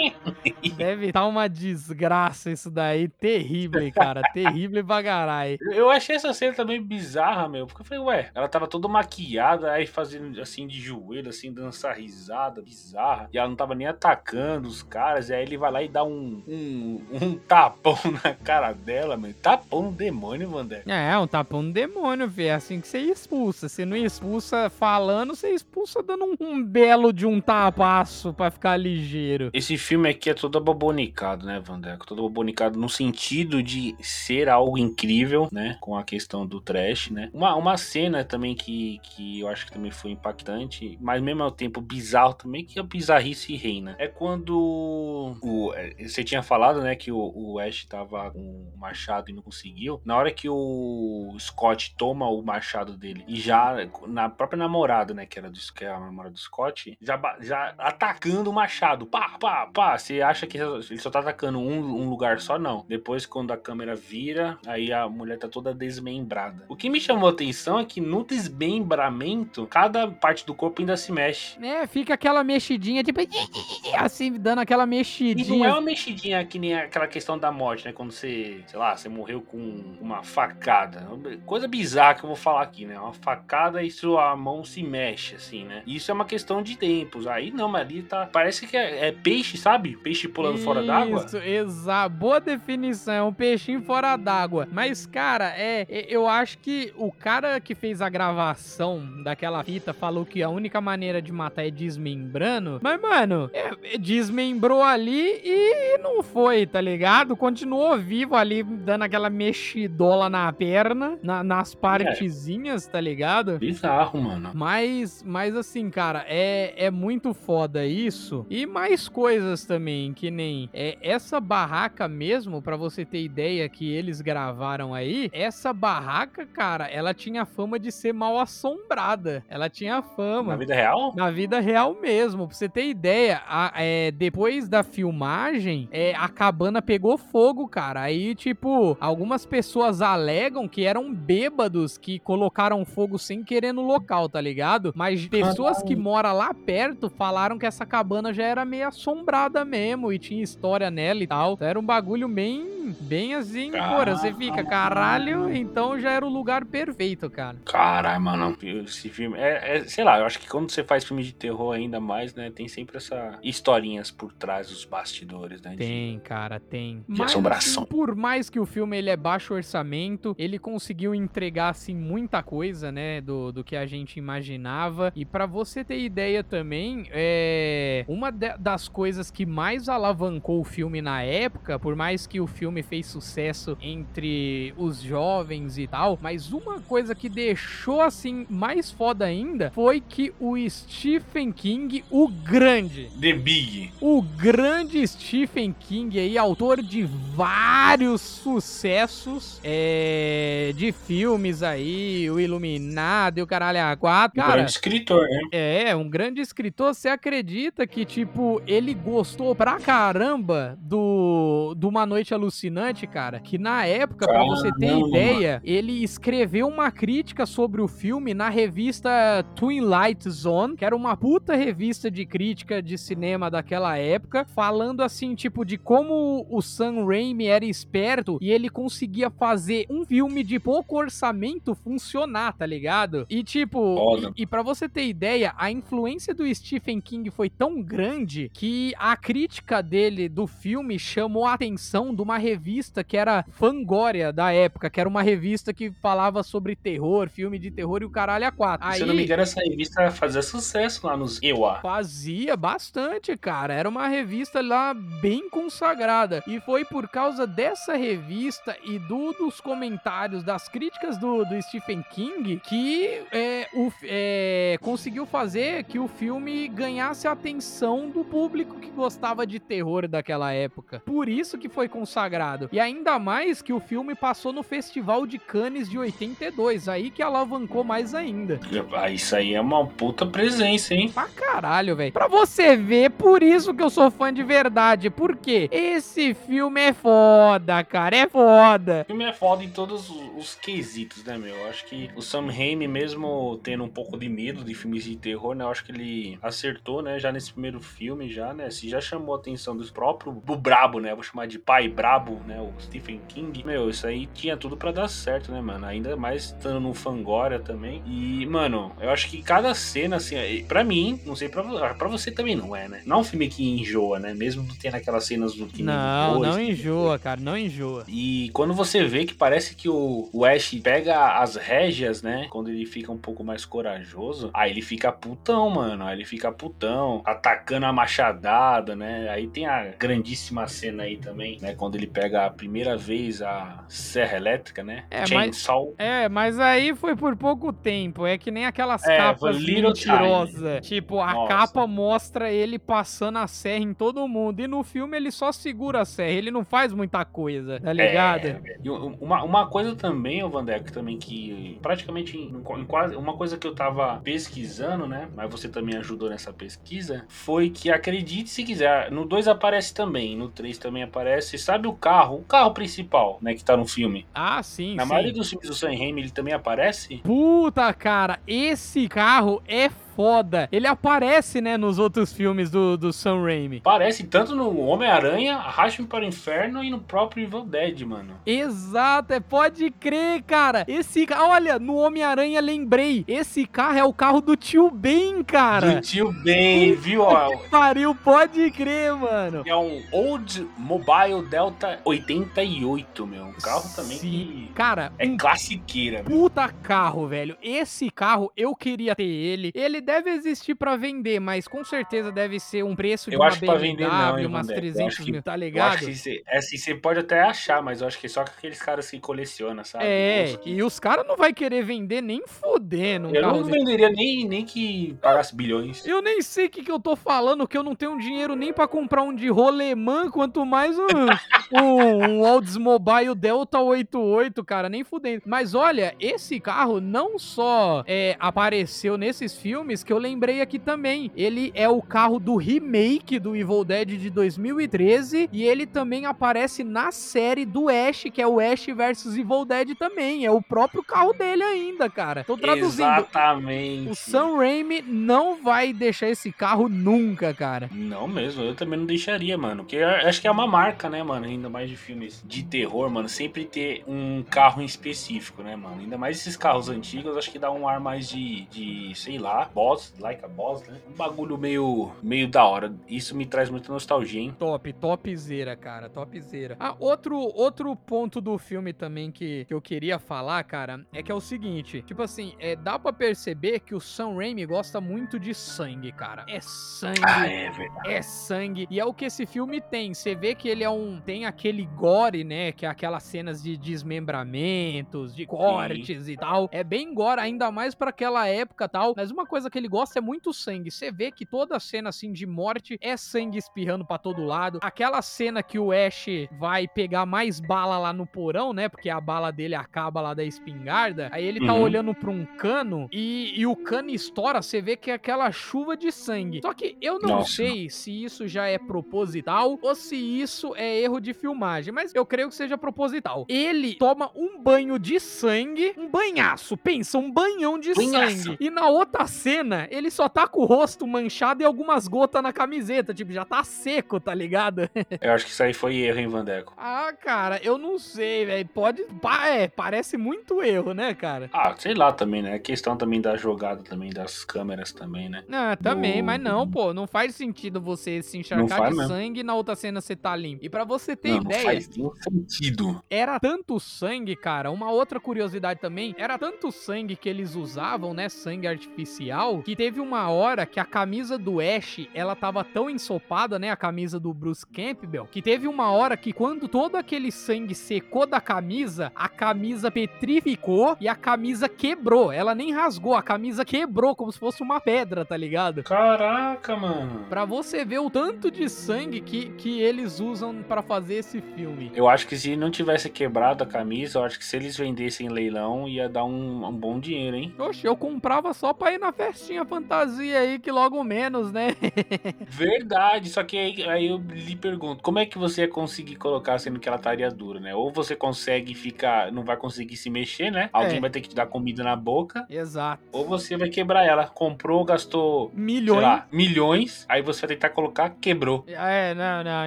Deve estar uma desgraça isso daí. Terrível, cara. Terrível pra caralho. Eu achei essa cena também bizarra, meu. Porque eu falei, ué, ela tava toda maquiada, aí fazendo assim de joelho, assim, essa risada bizarra. E ela não tava nem atacando os caras. E aí ele vai lá e dá um, um, um tapão na cara dela, meu. Tapão no demônio, Vandé. É, um tapão no demônio, velho. É assim que você expulsa. Você não expulsa falando, você expulsa dando um, um belo de um tapaço pra ficar ligeiro. Esse filme aqui é todo abobonicado, né, Vandeco? Todo abobonicado no sentido de ser algo incrível, né? Com a questão do trash, né? Uma, uma cena também que, que eu acho que também foi impactante, mas mesmo ao tempo bizarro também, que a bizarrice reina. É quando o, é, você tinha falado, né, que o, o Ash tava com o machado e não conseguiu. Na hora que o Scott toma o machado dele e já na própria namorada, né, que era do, que é a namorada do Scott, já, já atacando o machado, pá, pá, pá. Você acha que ele só tá atacando um, um lugar só? Não. Depois, quando a câmera vira, aí a mulher tá toda desmembrada. O que me chamou a atenção é que no desmembramento, cada parte do corpo ainda se mexe. É, fica aquela mexidinha, tipo, assim, dando aquela E não é mexidinha. uma mexidinha que nem aquela questão da morte, né? Quando você, sei lá, você morreu com uma facada. Coisa bizarra que eu vou falar aqui, né? Uma facada e sua mão se mexe, assim, né? Isso é uma questão de tempos. Aí não, mas ali tá. Parece que é, é peixe, sabe? Peixe pulando fora d'água. Isso, exato. Boa definição, é um peixinho fora d'água. Mas, cara, é, é- eu acho que o cara que fez a gravação daquela fita falou que a única maneira de matar é desmembrando. Mas, mano, é- é- desmembrou ali e não foi, tá ligado? Continuou vivo ali, dando aquela mexidola na perna, na- nas partezinhas, tá ligado? Bizarro, mano. Mas, mas assim, cara, é, é muito foda isso. E mais coisas também, que nem é, essa barraca mesmo, pra você ter ideia que eles gravaram aí, essa barraca, cara, ela tinha fama de ser mal assombrada. Ela tinha fama. Na vida real? Na vida real mesmo, pra você ter ideia, a- é, depois da filmagem, é, a cabana pegou fogo, cara. Aí, tipo, algumas pessoas alegam que eram bêbados que tocaram fogo sem querer no local, tá ligado? Mas pessoas que moram lá perto falaram que essa cabana já era meio assombrada mesmo e tinha história nela e tal. Então era um bagulho bem, bem assim, porra, você fica, caralho, então já era o lugar perfeito, cara. Caralho, mano, esse filme, é, é, sei lá, eu acho que quando você faz filme de terror ainda mais, né, tem sempre essa historinhas por trás dos bastidores, né? Tem, cara, tem. De Mas, assombração. Assim, por mais que o filme ele é baixo orçamento, ele conseguiu entregar, assim, muita coisa, né, do, do que a gente imaginava. E para você ter ideia também, é... uma das coisas que mais alavancou o filme na época, por mais que o filme fez sucesso entre os jovens e tal, mas uma coisa que deixou, assim, mais foda ainda, foi que o Stephen King, o grande... The Big. O grande Stephen King aí, autor de vários sucessos é, de filmes aí, o Iluminado e o Caralho A4. Cara, um grande escritor, né? É, um grande escritor. Você acredita que, tipo, ele gostou pra caramba do, do Uma Noite Alucinante, cara? Que na época, para você ter ideia, ele escreveu uma crítica sobre o filme na revista Twilight Zone, que era uma puta revista de crítica de cinema daquela época, falando assim, tipo, de como o Sam Raimi era esperto e ele conseguia fazer um filme de pouco orçamento funcionar, tá ligado? E tipo, e, e para você ter ideia, a influência do Stephen King foi tão grande que a crítica dele do filme chamou a atenção de uma revista que era Fangoria da época, que era uma revista que falava sobre terror, filme de terror e o caralho a quatro. Aí, Se não me engano, essa revista fazia sucesso lá nos EWA. Fazia bastante, cara. Era uma revista lá bem consagrada. E foi por causa dessa revista e do, dos comentários, das críticas do, do Stephen King, que é, o, é, conseguiu fazer que o filme ganhasse a atenção do público que gostava de terror daquela época. Por isso que foi consagrado. E ainda mais que o filme passou no Festival de Cannes de 82, aí que alavancou mais ainda. Ah, isso aí é uma puta presença, hein? Pra caralho, velho. Pra você ver, por isso que eu sou fã de verdade. Por quê? Esse filme é foda, cara. É foda. O filme é foda em todos os quesitos, né, meu? Eu acho que o Sam Raimi, mesmo tendo um pouco de medo de filmes de terror, né? Eu acho que ele acertou, né? Já nesse primeiro filme, já, né? Se já chamou a atenção dos próprios, do brabo, né? Vou chamar de pai brabo, né? O Stephen King. Meu, isso aí tinha tudo para dar certo, né, mano? Ainda mais estando no Fangoria também. E, mano, eu acho que cada cena, assim, para mim, não sei, pra, pra você também não é, né? Não é um filme que enjoa, né? Mesmo tendo aquelas cenas do que Não, não enjoa, cara, não enjoa. E quando você vê que parece que o, o Ash pega as régias, né? Quando ele fica um pouco mais corajoso, aí ele fica putão, mano. Aí ele fica putão, atacando a machadada, né? Aí tem a grandíssima cena aí também, né? Quando ele pega a primeira vez a serra elétrica, né? É, Chainsaw. Mas, é, mas aí foi por pouco tempo. É que nem aquelas é, capas mentirosas. Tipo, a Nossa. capa mostra ele passando a serra em todo mundo. E no filme ele só segura a serra. Ele não faz muita coisa, tá ligado? É, e uma, uma coisa também, o Vandeco, também que praticamente em, em quase uma coisa que eu tava pesquisando, né? Mas você também ajudou nessa pesquisa, foi que acredite se quiser, no 2 aparece também, no 3 também aparece. Sabe o carro, o carro principal, né, que tá no filme? Ah, sim, Na sim. maioria dos filmes do Sam Raimi ele também aparece? Puta, cara, esse carro é foda. Ele aparece, né, nos outros filmes do, do Sam Raimi. Aparece tanto no Homem-Aranha, Arraste-me para o Inferno e no próprio Evil Dead, mano. Exato, é, pode crer, cara. Esse, olha, no Homem-Aranha lembrei, esse carro é o carro do tio Ben, cara. Do tio Ben, viu? Ó. Pariu, pode crer, mano. É um Old Mobile Delta 88, meu. Um carro também Sim. que cara, é um classiqueira. Puta carro, velho. Esse carro eu queria ter ele. Ele deve existir para vender, mas com certeza deve ser um preço de eu uma acho BMW, vender, não, umas 300 mil, que, tá ligado? Acho que é assim, você pode até achar, mas eu acho que é só aqueles caras que colecionam, sabe? É, e os caras não vai querer vender nem fodendo. Eu não venderia nem, nem que pagasse bilhões. Eu nem sei o que, que eu tô falando, que eu não tenho dinheiro nem para comprar um de rolemã, quanto mais um, um, um Oldsmobile Delta 88, cara, nem fudendo. Mas olha, esse carro não só é, apareceu nesses filmes, filmes que eu lembrei aqui também. Ele é o carro do remake do Evil Dead de 2013 e ele também aparece na série do Ash, que é o Ash vs Evil Dead também. É o próprio carro dele ainda, cara. Tô traduzindo. Exatamente. O Sam Raimi não vai deixar esse carro nunca, cara. Não mesmo, eu também não deixaria, mano. Porque acho que é uma marca, né, mano? Ainda mais de filmes de terror, mano. Sempre ter um carro em específico, né, mano? Ainda mais esses carros antigos, acho que dá um ar mais de, de sei lá, boss, like a boss, né? Um bagulho meio, meio da hora. Isso me traz muita nostalgia, hein? Top, topzera, cara, topzera. Ah, outro, outro ponto do filme também que, que eu queria falar, cara, é que é o seguinte, tipo assim, é, dá pra perceber que o Sam Raimi gosta muito de sangue, cara. É sangue. Ah, é verdade. É sangue. E é o que esse filme tem. Você vê que ele é um. Tem aquele gore, né? Que é aquelas cenas de desmembramentos, de cortes Sim. e tal. É bem gore, ainda mais para aquela época tal. Mas uma coisa que ele gosta é muito sangue. Você vê que toda cena assim de morte é sangue espirrando para todo lado. Aquela cena que o Ash vai pegar mais bala lá no porão, né? Porque a bala dele acaba lá da espingarda. Aí ele tá uhum. olhando pra um cano e, e, o cano estoura. Você vê que é aquela chuva de sangue. Só que eu não Nossa. sei se isso já é proposital ou se isso é erro de filmagem. Mas eu creio que seja proposital. Ele toma um banho de sangue, um banhaço. Pensa, um banhão de Banhaço. sangue. E na outra cena, ele só tá com o rosto manchado e algumas gotas na camiseta. Tipo, já tá seco, tá ligado? Eu acho que isso aí foi erro, hein, Vandeco? Ah, cara, eu não sei, velho. Pode. É, parece muito erro, né, cara? Ah, sei lá também, né? A questão também da jogada também, das câmeras também, né? Ah, também, Do... mas não, pô. Não faz sentido você se encharcar de mesmo. sangue e na outra cena você tá limpo. E pra você ter não, ideia. Não faz nenhum sentido. Era tanto sangue, cara. Uma outra curiosidade também. Era tanto sangue que eles usavam, né? Sangue artificial. Que teve uma hora que a camisa do Ash, ela tava tão ensopada, né? A camisa do Bruce Campbell. Que teve uma hora que quando todo aquele sangue secou da camisa, a camisa petrificou e a camisa quebrou. Ela nem rasgou, a camisa quebrou como se fosse uma pedra, tá ligado? Caraca, mano. Pra você ver o tanto de sangue que, que eles usam para fazer esse filme. Eu acho que se não tivesse quebrado a camisa, eu acho que se eles vendessem leilão, ia dar um, um bom dinheiro, hein? Oxe, eu comprava só pra ir na festinha fantasia aí, que logo menos, né? Verdade, só que aí, aí eu lhe pergunto, como é que você ia conseguir colocar sendo que ela estaria dura, né? Ou você consegue ficar, não vai conseguir se mexer, né? Alguém é. vai ter que te dar comida na boca. Exato. Ou você vai quebrar ela. Comprou, gastou milhões, lá, milhões, aí você vai tentar colocar, quebrou. É, não, não.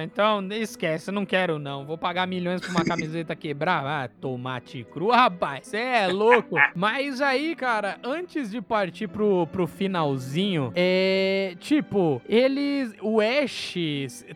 Então esquece, eu não quero não. Vou pagar milhões pra uma camiseta quebrar. Ah, tomate cru, rapaz. Você é louco. Mas aí, cara, antes de partir pro, pro finalzinho, é. Tipo, eles. O Ash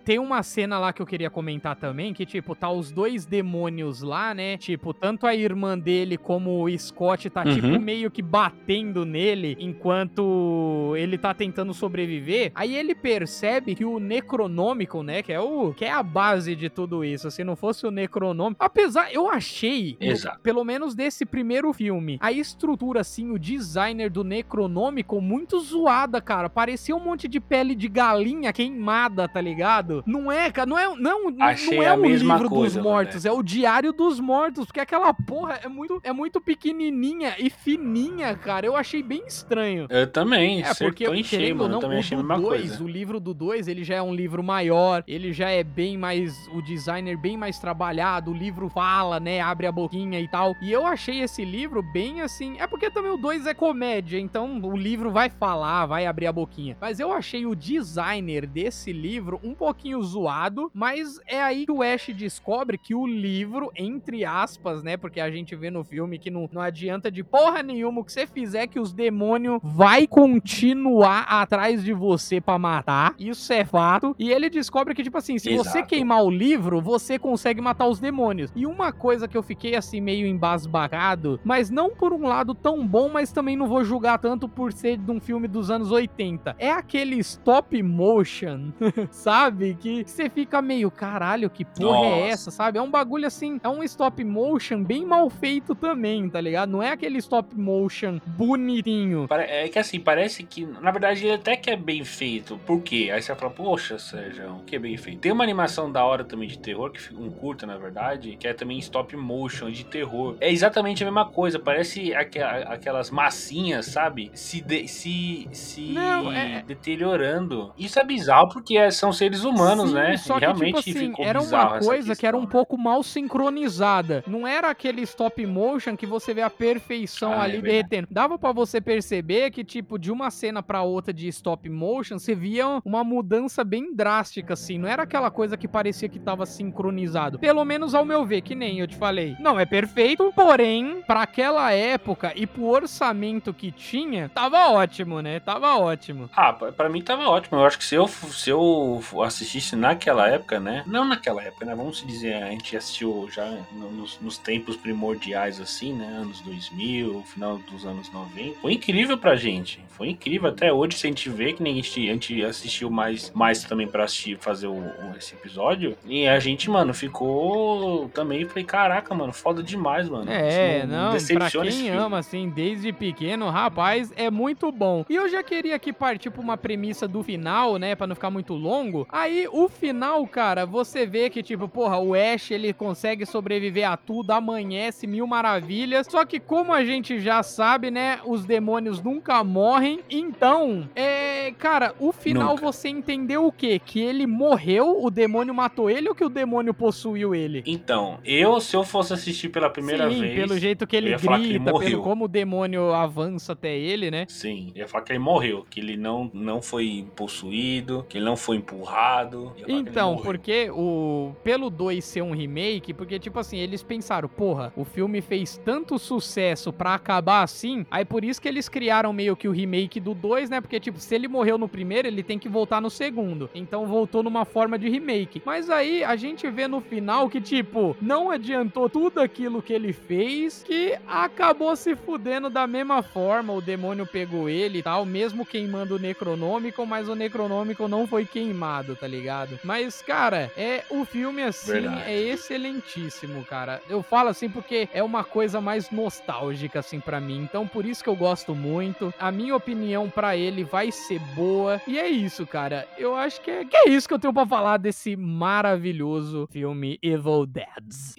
tem uma cena lá que eu queria comentar também, que, tipo, tá os dois demônios lá, né? Tipo, tanto a irmã dele como o Scott tá, tipo, uhum. tipo, meio que batendo nele enquanto ele tá tentando sobreviver. Aí ele percebe que o Necronômico, né? Que é o. que é a base de tudo isso. Se não fosse o Necronômico. Apesar, eu achei, pelo menos desse primeiro filme, a estrutura, assim, o designer do Necronômico muito zoada, cara. Parecia um monte de pele de galinha queimada, tá ligado? Não é, cara. Não é, não, achei não é o livro coisa, dos mortos, é o diário dos mortos. Porque aquela porra é muito, é muito pequenininha e fininha, cara. Eu achei bem estranho. Eu também. É, porque eu enchei, mano. Não, eu também achei a mesma dois, coisa. O livro do 2, ele já é um livro maior. Ele já é bem mais. O designer bem mais trabalhado. O livro fala, né? Abre a boquinha e tal. E eu achei esse livro bem assim. É porque também o 2 é comédia. Então o livro vai falar, vai abrir a boquinha. Mas eu achei o designer desse livro um pouquinho zoado. Mas é aí que o Ash descobre que o livro, entre aspas, né? Porque a gente vê no filme que não, não adianta de porra nenhuma o que você fizer que os demônios vai continuar atrás de você para matar. Isso é fato. E ele descobre que, tipo assim, se Exato. você queimar o livro, você consegue matar os demônios. E uma coisa que eu fiquei assim meio embasbacado, mas não por um lado tão bom, mas também não vou julgar tanto por ser de um filme dos anos 80. É aquele stop motion, sabe? Que você fica meio, caralho, que porra é Nossa. é essa, sabe? É um bagulho assim, é um stop motion bem mal feito também, tá ligado? Não é aquele stop motion bonitinho. É que assim, parece que, na verdade, ele até que é bem feito. Por quê? Aí você fala, poxa, Sérgio, que é bem feito. Tem uma animação da hora também de terror, que fica um curta, na verdade, que é também stop motion de terror. É exatamente a mesma coisa, parece aquelas massinhas, sabe? Se de se, se não, é... deteriorando. Isso é bizarro porque é, são seres humanos, Sim, né? Só que, realmente tipo assim, era uma coisa que era um pouco mal sincronizada. Não era aquele stop motion que você vê a perfeição ah, ali é derretendo. Dava para você perceber que, tipo, de uma cena para outra de stop motion, você via uma mudança bem drástica, assim. Não era aquela coisa que parecia que tava sincronizado. Pelo menos ao meu ver, que nem eu te falei. Não é perfeito, porém, para aquela época e pro orçamento que tinha, tava ótimo, né? Tava ótimo. Ah, para mim tava ótimo. Eu acho que se eu, se eu assistisse naquela época, né? Não naquela época, né? Vamos dizer, a gente assistiu já nos, nos tempos primordiais, assim, né? Anos 2000, final dos anos 90. Foi incrível pra gente. Foi incrível. Até hoje, se a gente vê que nem a gente, assistiu mais, mais também pra assistir, fazer o, o, esse episódio. E a gente, mano, ficou também. Falei, caraca, mano, foda demais, mano. É, não, não pra quem ama, assim, desde pequeno, rapaz, é muito bom. E eu já queria aqui partir pra uma premissa do final, né? Pra não ficar muito longo. Aí, o final, cara, você vê que, tipo, porra, o Ash, ele consegue sobreviver a tudo, amanhece, mil maravilhas. Só que, como a gente já sabe, né? Os demônios nunca morrem. Então, é. Cara, o final nunca. você entendeu o quê? Que ele morreu, o demônio matou ele ou que o demônio possuiu ele? Então, eu, se eu fosse assistir pela primeira Sim, vez. Pelo jeito que ele grita, que ele pelo como o demônio avança até ele, né? Sim, ia falar que ele morreu, que ele não, não foi possuído, que ele não foi empurrado. Então, porque o. Pelo 2 ser um remake, porque, tipo assim, eles pensaram, porra, o filme fez tanto sucesso para acabar assim, aí por isso que eles criaram meio que o remake do 2, né? Porque, tipo, se ele morreu no primeiro, ele tem que voltar no segundo. Então voltou numa forma de remake. Mas aí a gente vê no final que, tipo, não adiantou tudo aquilo que ele fez, que acabou se fudendo da mesma forma. O demônio pegou ele e tal, mesmo queimando o Necronômico, mas o Necronômico não foi queimado, tá ligado? Mas, cara, é o filme assim Verdade. é excelentíssimo, cara. Eu falo assim porque é uma coisa mais nostálgica assim para mim. Então, por isso que eu gosto muito. A minha opinião para ele vai ser boa. E é isso, cara. Eu acho que é, que é isso que eu tenho para falar desse maravilhoso filme Evil Dead.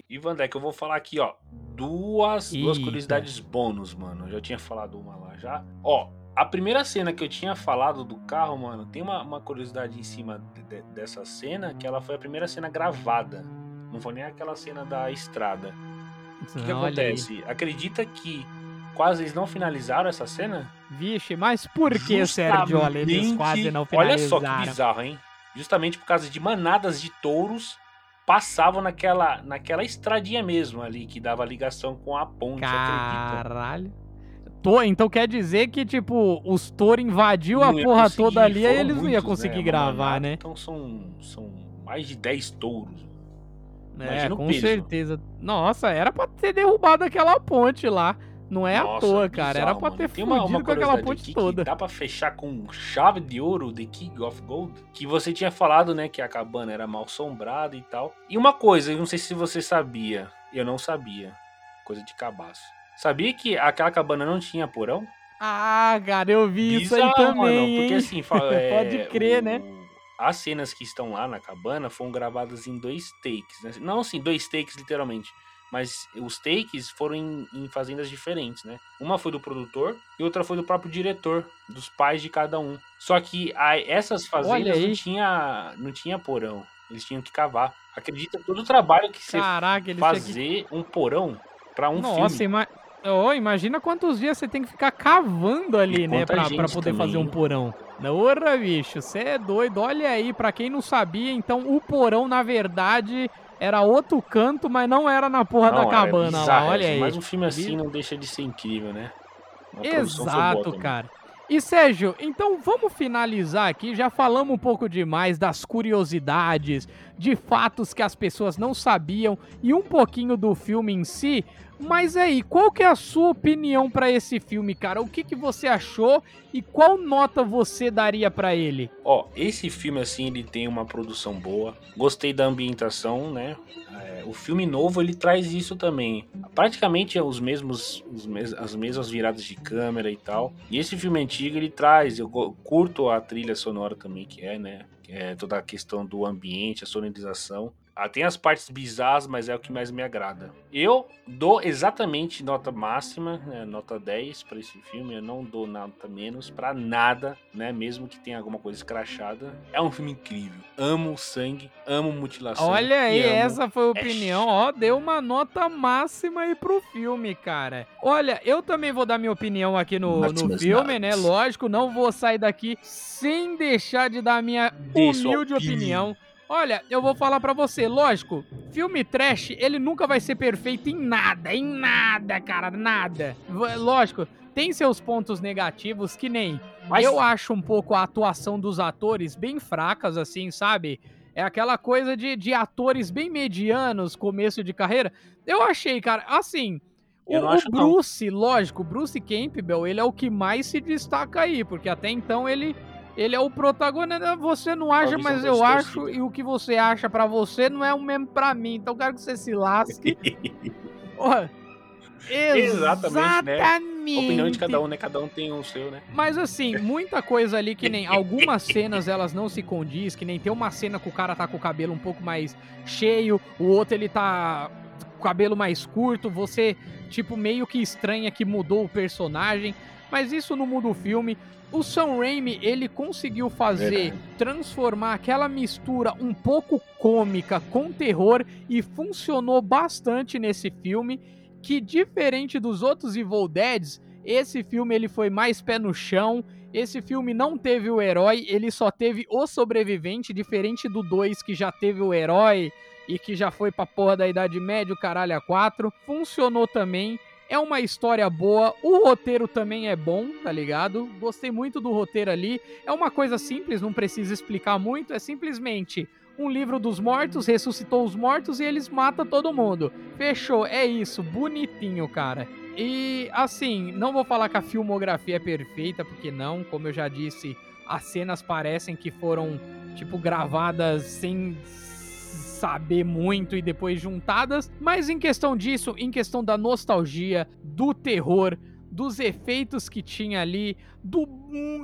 Ivan Deck, eu vou falar aqui, ó, duas, duas curiosidades bônus, mano. Eu já tinha falado uma lá já. Ó, a primeira cena que eu tinha falado do carro, mano, tem uma, uma curiosidade em cima de, de, dessa cena, que ela foi a primeira cena gravada. Não foi nem aquela cena da estrada. O que, que acontece? Aí. Acredita que quase eles não finalizaram essa cena? Vixe, mas por que, Sérgio? Olha, eles quase não finalizaram. Olha só que bizarro, hein? Justamente por causa de manadas de touros passavam naquela, naquela estradinha mesmo ali, que dava ligação com a ponte, Caralho. Acredita? Então quer dizer que, tipo, os touros invadiu não a porra toda ali e eles não iam conseguir né, gravar, né? Então são, são mais de 10 touros. É, com certeza. Nossa, era pra ter derrubado aquela ponte lá. Não é Nossa, à toa, cara. Bizarro, era pra ter uma, uma com aquela ponte toda. dá pra fechar com chave de ouro The King of Gold. Que você tinha falado, né, que a cabana era mal assombrada e tal. E uma coisa, eu não sei se você sabia. Eu não sabia. Coisa de cabaço. Sabia que aquela cabana não tinha porão? Ah, cara, eu vi Bizarro, isso aí também. Mano, porque assim, fala, é, pode crer, o, né? As cenas que estão lá na cabana foram gravadas em dois takes, né? Não assim, dois takes literalmente mas os takes foram em, em, fazendas diferentes, né? Uma foi do produtor e outra foi do próprio diretor, dos pais de cada um. Só que a, essas fazendas não tinha, não tinha porão, eles tinham que cavar. Acredita todo o trabalho que você Caraca, fazer que... um porão para um Nossa, filme. Ima... Oh, imagina quantos dias você tem que ficar cavando ali, e né, pra, pra poder também. fazer um porão. Ora, bicho, você é doido. Olha aí, pra quem não sabia, então o porão, na verdade, era outro canto, mas não era na porra não, da cabana lá, olha aí. Mas um filme assim não deixa de ser incrível, né? Exato, cara. E Sérgio, então vamos finalizar aqui. Já falamos um pouco demais das curiosidades, de fatos que as pessoas não sabiam e um pouquinho do filme em si. Mas aí, qual que é a sua opinião para esse filme, cara? O que, que você achou e qual nota você daria para ele? Ó, esse filme assim, ele tem uma produção boa. Gostei da ambientação, né? É, o filme novo ele traz isso também. Praticamente é os mesmos, os mes as mesmas viradas de câmera e tal. E esse filme antigo ele traz, eu curto a trilha sonora também que é, né? é, toda a questão do ambiente, a sonorização. Ah, tem as partes bizarras, mas é o que mais me agrada. Eu dou exatamente nota máxima, né, nota 10 para esse filme. Eu não dou nota menos para nada, né? Mesmo que tenha alguma coisa escrachada. É um filme incrível. Amo sangue, amo mutilação. Olha aí, essa foi a opinião. Ó, deu uma nota máxima aí pro filme, cara. Olha, eu também vou dar minha opinião aqui no, no filme, né? Lógico, não vou sair daqui sem deixar de dar minha humilde opinião. Olha, eu vou falar para você, lógico, filme trash, ele nunca vai ser perfeito em nada, em nada, cara, nada. Lógico, tem seus pontos negativos que nem Mas... eu acho um pouco a atuação dos atores bem fracas assim, sabe? É aquela coisa de, de atores bem medianos, começo de carreira. Eu achei, cara, assim, o, o, Bruce, não. lógico, Bruce Campbell, ele é o que mais se destaca aí, porque até então ele ele é o protagonista. Você não acha, mas eu acho. E o que você acha para você não é o mesmo para mim. Então eu quero que você se lasque. Porra, exatamente, né? opinião de cada um, né? Cada um tem o seu, né? Mas assim, muita coisa ali que nem algumas cenas elas não se condiz, que nem tem uma cena que o cara tá com o cabelo um pouco mais cheio, o outro ele tá com o cabelo mais curto, você tipo meio que estranha que mudou o personagem, mas isso não muda o filme. O Sam Raimi, ele conseguiu fazer, transformar aquela mistura um pouco cômica com terror e funcionou bastante nesse filme, que diferente dos outros Evil Deads, esse filme ele foi mais pé no chão, esse filme não teve o herói, ele só teve o sobrevivente, diferente do 2 que já teve o herói e que já foi pra porra da Idade Média, o caralho a 4. Funcionou também. É uma história boa, o roteiro também é bom, tá ligado? Gostei muito do roteiro ali. É uma coisa simples, não precisa explicar muito, é simplesmente um livro dos mortos, ressuscitou os mortos e eles matam todo mundo. Fechou, é isso, bonitinho, cara. E assim, não vou falar que a filmografia é perfeita, porque não, como eu já disse, as cenas parecem que foram tipo gravadas sem saber muito e depois juntadas, mas em questão disso, em questão da nostalgia, do terror, dos efeitos que tinha ali, do,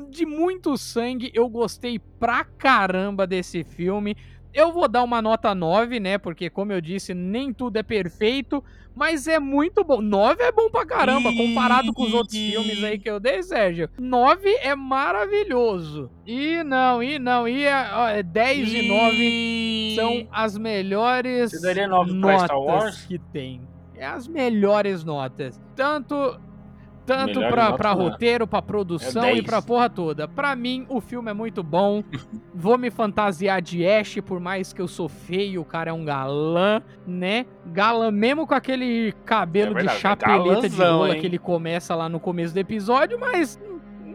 de muito sangue, eu gostei pra caramba desse filme. Eu vou dar uma nota 9, né? Porque, como eu disse, nem tudo é perfeito, mas é muito bom. 9 é bom pra caramba, comparado com os outros filmes aí que eu dei, Sérgio. 9 é maravilhoso. E não, e não, e é, 10 e 9 são as melhores Você daria 9 notas que tem. É as melhores notas. Tanto tanto pra, pra roteiro, pra produção é e pra porra toda. Pra mim, o filme é muito bom. Vou me fantasiar de Ash, por mais que eu sou feio, o cara é um galã, né? Galã mesmo com aquele cabelo é verdade, de chapeleta é de rola que ele começa lá no começo do episódio, mas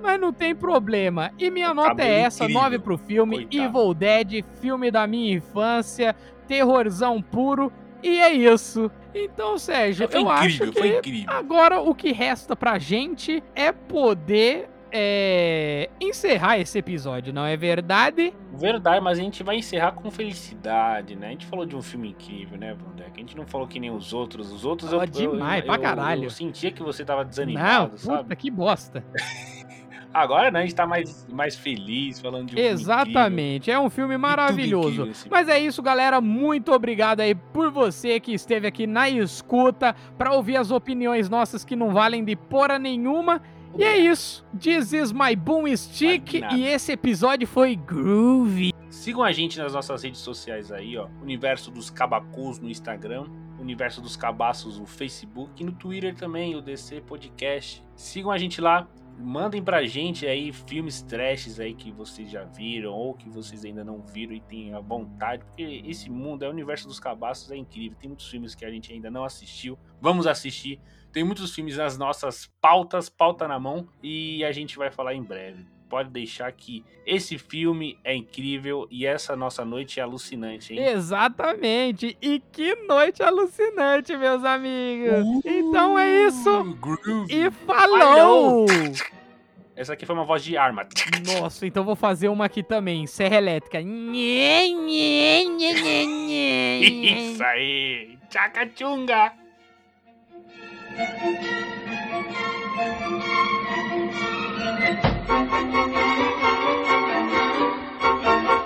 mas não tem problema. E minha nota é essa, incrível. 9 pro filme, Coitado. Evil Dead, filme da minha infância, terrorzão puro. E é isso. Então, Sérgio, foi eu incrível, acho que agora o que resta pra gente é poder é, encerrar esse episódio, não é verdade? Verdade, mas a gente vai encerrar com felicidade, né? A gente falou de um filme incrível, né, Brundeck? A gente não falou que nem os outros. Os outros eu, demais, eu, pra caralho. Eu, eu, sentia que você tava desanimado, não, sabe? Puta, que bosta. Agora, né, a gente tá mais, mais feliz falando de um Exatamente, é um filme maravilhoso. Mas é isso, galera. Muito obrigado aí por você que esteve aqui na escuta para ouvir as opiniões nossas que não valem de porra nenhuma. E é isso. This is my boom stick e esse episódio foi groovy. Sigam a gente nas nossas redes sociais aí, ó. Universo dos Cabacus no Instagram, Universo dos Cabaços no Facebook e no Twitter também, o DC Podcast. Sigam a gente lá. Mandem pra gente aí filmes trashes aí que vocês já viram ou que vocês ainda não viram e têm a vontade, porque esse mundo, é o universo dos cabaços, é incrível. Tem muitos filmes que a gente ainda não assistiu. Vamos assistir. Tem muitos filmes nas nossas pautas, pauta na mão, e a gente vai falar em breve pode deixar que esse filme é incrível e essa nossa noite é alucinante, hein? Exatamente! E que noite alucinante, meus amigos! Uh, então é isso! Groovy. E falou! Essa aqui foi uma voz de arma. Nossa, então vou fazer uma aqui também, serra elétrica. Isso aí! Tchacachunga! Thank you.